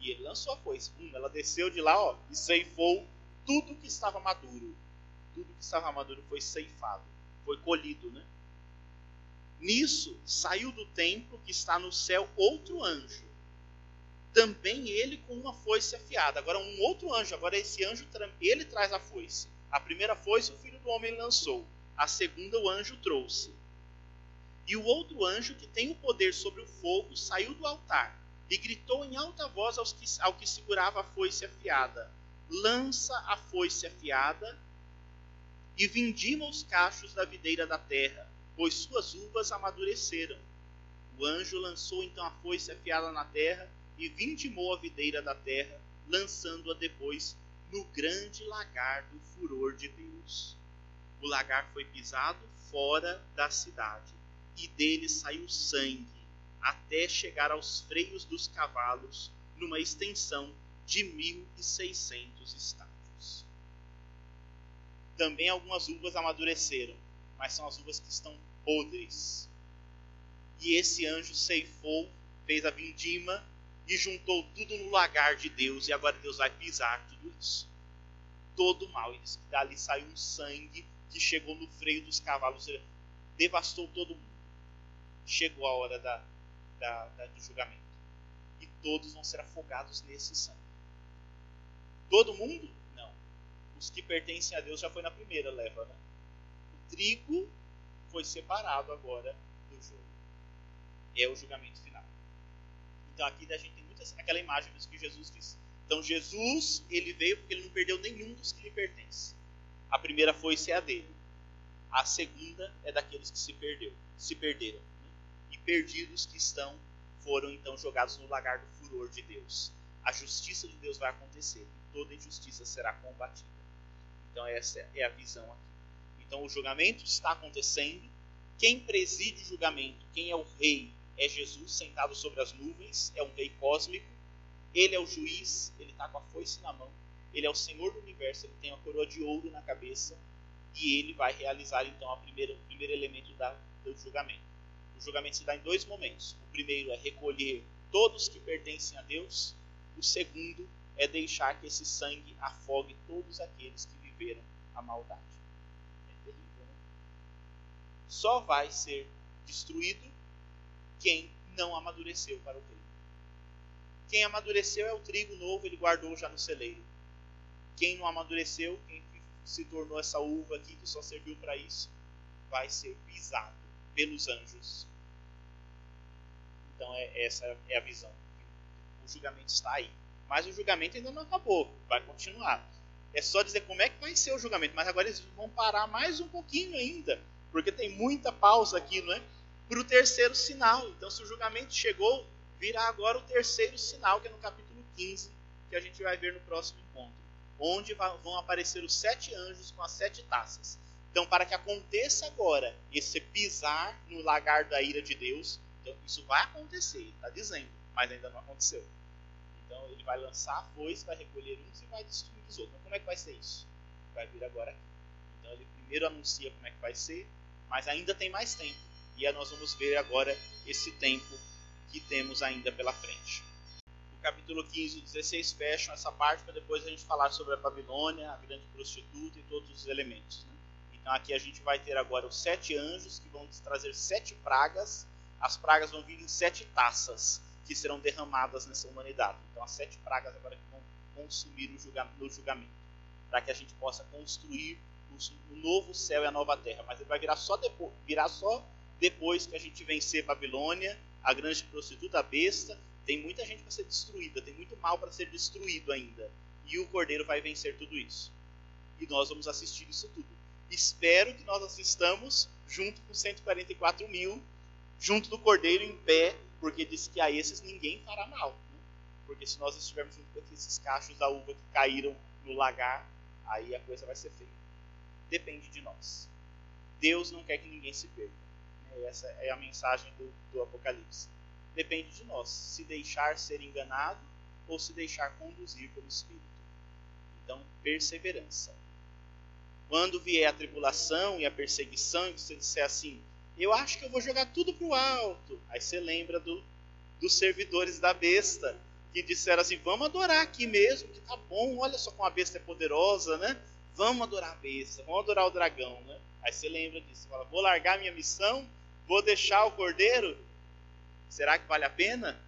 E ele lançou a foice. Hum, ela desceu de lá ó, e ceifou tudo que estava maduro, tudo que estava maduro foi ceifado, foi colhido, né? Nisso saiu do templo que está no céu outro anjo, também ele com uma foice afiada. Agora um outro anjo, agora esse anjo ele traz a foice. A primeira foice o filho do homem lançou, a segunda o anjo trouxe. E o outro anjo, que tem o poder sobre o fogo, saiu do altar e gritou em alta voz aos que, ao que segurava a foice afiada: lança a foice afiada e vindima os cachos da videira da terra, pois suas uvas amadureceram. O anjo lançou então a foice afiada na terra e vindimou a videira da terra, lançando-a depois no grande lagar do furor de Deus. O lagar foi pisado fora da cidade, e dele saiu sangue, até chegar aos freios dos cavalos, numa extensão de 1.600 estádios. Também algumas uvas amadureceram, mas são as uvas que estão podres. E esse anjo ceifou, fez a vindima e juntou tudo no lagar de Deus, e agora Deus vai pisar tudo isso. Todo mal. E dali saiu um sangue que chegou no freio dos cavalos, devastou todo mundo. Chegou a hora da, da, da, do julgamento. E todos vão ser afogados nesse sangue. Todo mundo? Não. Os que pertencem a Deus já foi na primeira leva, né? O trigo foi separado agora do joio. É o julgamento final. Então aqui a gente aquela imagem mesmo que Jesus fez. Então Jesus, ele veio porque ele não perdeu nenhum dos que lhe pertencem. A primeira foi ser a dele. A segunda é daqueles que se perdeu, se perderam. Né? E perdidos que estão foram então jogados no lagar do furor de Deus. A justiça de Deus vai acontecer toda injustiça será combatida. Então, essa é a visão aqui. Então, o julgamento está acontecendo. Quem preside o julgamento, quem é o rei, é Jesus sentado sobre as nuvens, é um rei cósmico. Ele é o juiz, ele está com a foice na mão. Ele é o Senhor do universo, ele tem a coroa de ouro na cabeça. E ele vai realizar, então, a primeira, o primeiro elemento da, do julgamento. O julgamento se dá em dois momentos. O primeiro é recolher todos que pertencem a Deus. O segundo é deixar que esse sangue afogue todos aqueles que viveram a maldade. É terrível, né? Só vai ser destruído quem não amadureceu para o trigo. Quem amadureceu é o trigo novo, ele guardou já no celeiro. Quem não amadureceu, quem se tornou essa uva aqui que só serviu para isso, vai ser pisado pelos anjos. Então é, essa é a visão. O julgamento está aí. Mas o julgamento ainda não acabou, vai continuar. É só dizer como é que vai ser o julgamento, mas agora eles vão parar mais um pouquinho ainda, porque tem muita pausa aqui, não é? Para o terceiro sinal. Então, se o julgamento chegou, virá agora o terceiro sinal, que é no capítulo 15, que a gente vai ver no próximo encontro, onde vão aparecer os sete anjos com as sete taças. Então, para que aconteça agora esse pisar no lagar da ira de Deus, então isso vai acontecer, está dizendo, mas ainda não aconteceu. Então ele vai lançar a foice, vai recolher uns e vai destruir os outros. Então como é que vai ser isso? Vai vir agora aqui. Então ele primeiro anuncia como é que vai ser, mas ainda tem mais tempo. E nós vamos ver agora esse tempo que temos ainda pela frente. O capítulo 15 e 16 fecham essa parte para depois a gente falar sobre a Babilônia, a grande prostituta e todos os elementos. Né? Então aqui a gente vai ter agora os sete anjos que vão trazer sete pragas. As pragas vão vir em sete taças que serão derramadas nessa humanidade. Então, as sete pragas agora que vão consumir no julgamento, para que a gente possa construir o novo céu e a nova terra. Mas ele vai virar só depois, virar só depois que a gente vencer Babilônia, a grande prostituta, a besta. Tem muita gente para ser destruída, tem muito mal para ser destruído ainda. E o Cordeiro vai vencer tudo isso. E nós vamos assistir isso tudo. Espero que nós assistamos junto com 144 mil, junto do Cordeiro em pé, porque diz que a esses ninguém fará mal. Né? Porque se nós estivermos junto com esses cachos da uva que caíram no lagar, aí a coisa vai ser feia. Depende de nós. Deus não quer que ninguém se perca. Né? Essa é a mensagem do, do Apocalipse. Depende de nós, se deixar ser enganado ou se deixar conduzir pelo Espírito. Então, perseverança. Quando vier a tribulação e a perseguição, e você disser assim, eu acho que eu vou jogar tudo pro alto. Aí você lembra do, dos servidores da besta, que disseram assim: vamos adorar aqui mesmo, que tá bom, olha só como a besta é poderosa, né? Vamos adorar a besta, vamos adorar o dragão, né? Aí você lembra disso, fala: vou largar minha missão, vou deixar o cordeiro? Será que vale a pena?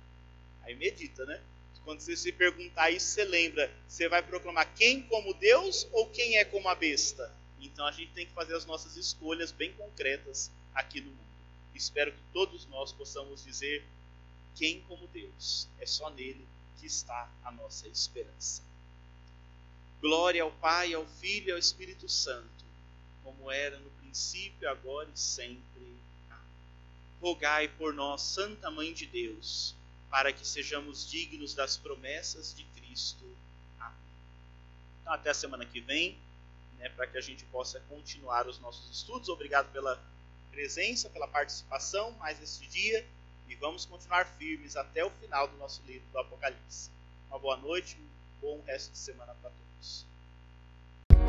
Aí medita, né? Quando você se perguntar isso, você lembra: você vai proclamar quem como Deus ou quem é como a besta? Então a gente tem que fazer as nossas escolhas bem concretas aqui no mundo. Espero que todos nós possamos dizer quem como Deus. É só nele que está a nossa esperança. Glória ao Pai, ao Filho e ao Espírito Santo, como era no princípio, agora e sempre. Rogai por nós, Santa Mãe de Deus, para que sejamos dignos das promessas de Cristo. Amém. Então, até a semana que vem, né, para que a gente possa continuar os nossos estudos. Obrigado pela presença, pela participação mais este dia e vamos continuar firmes até o final do nosso livro do Apocalipse. Uma boa noite, um bom resto de semana para todos.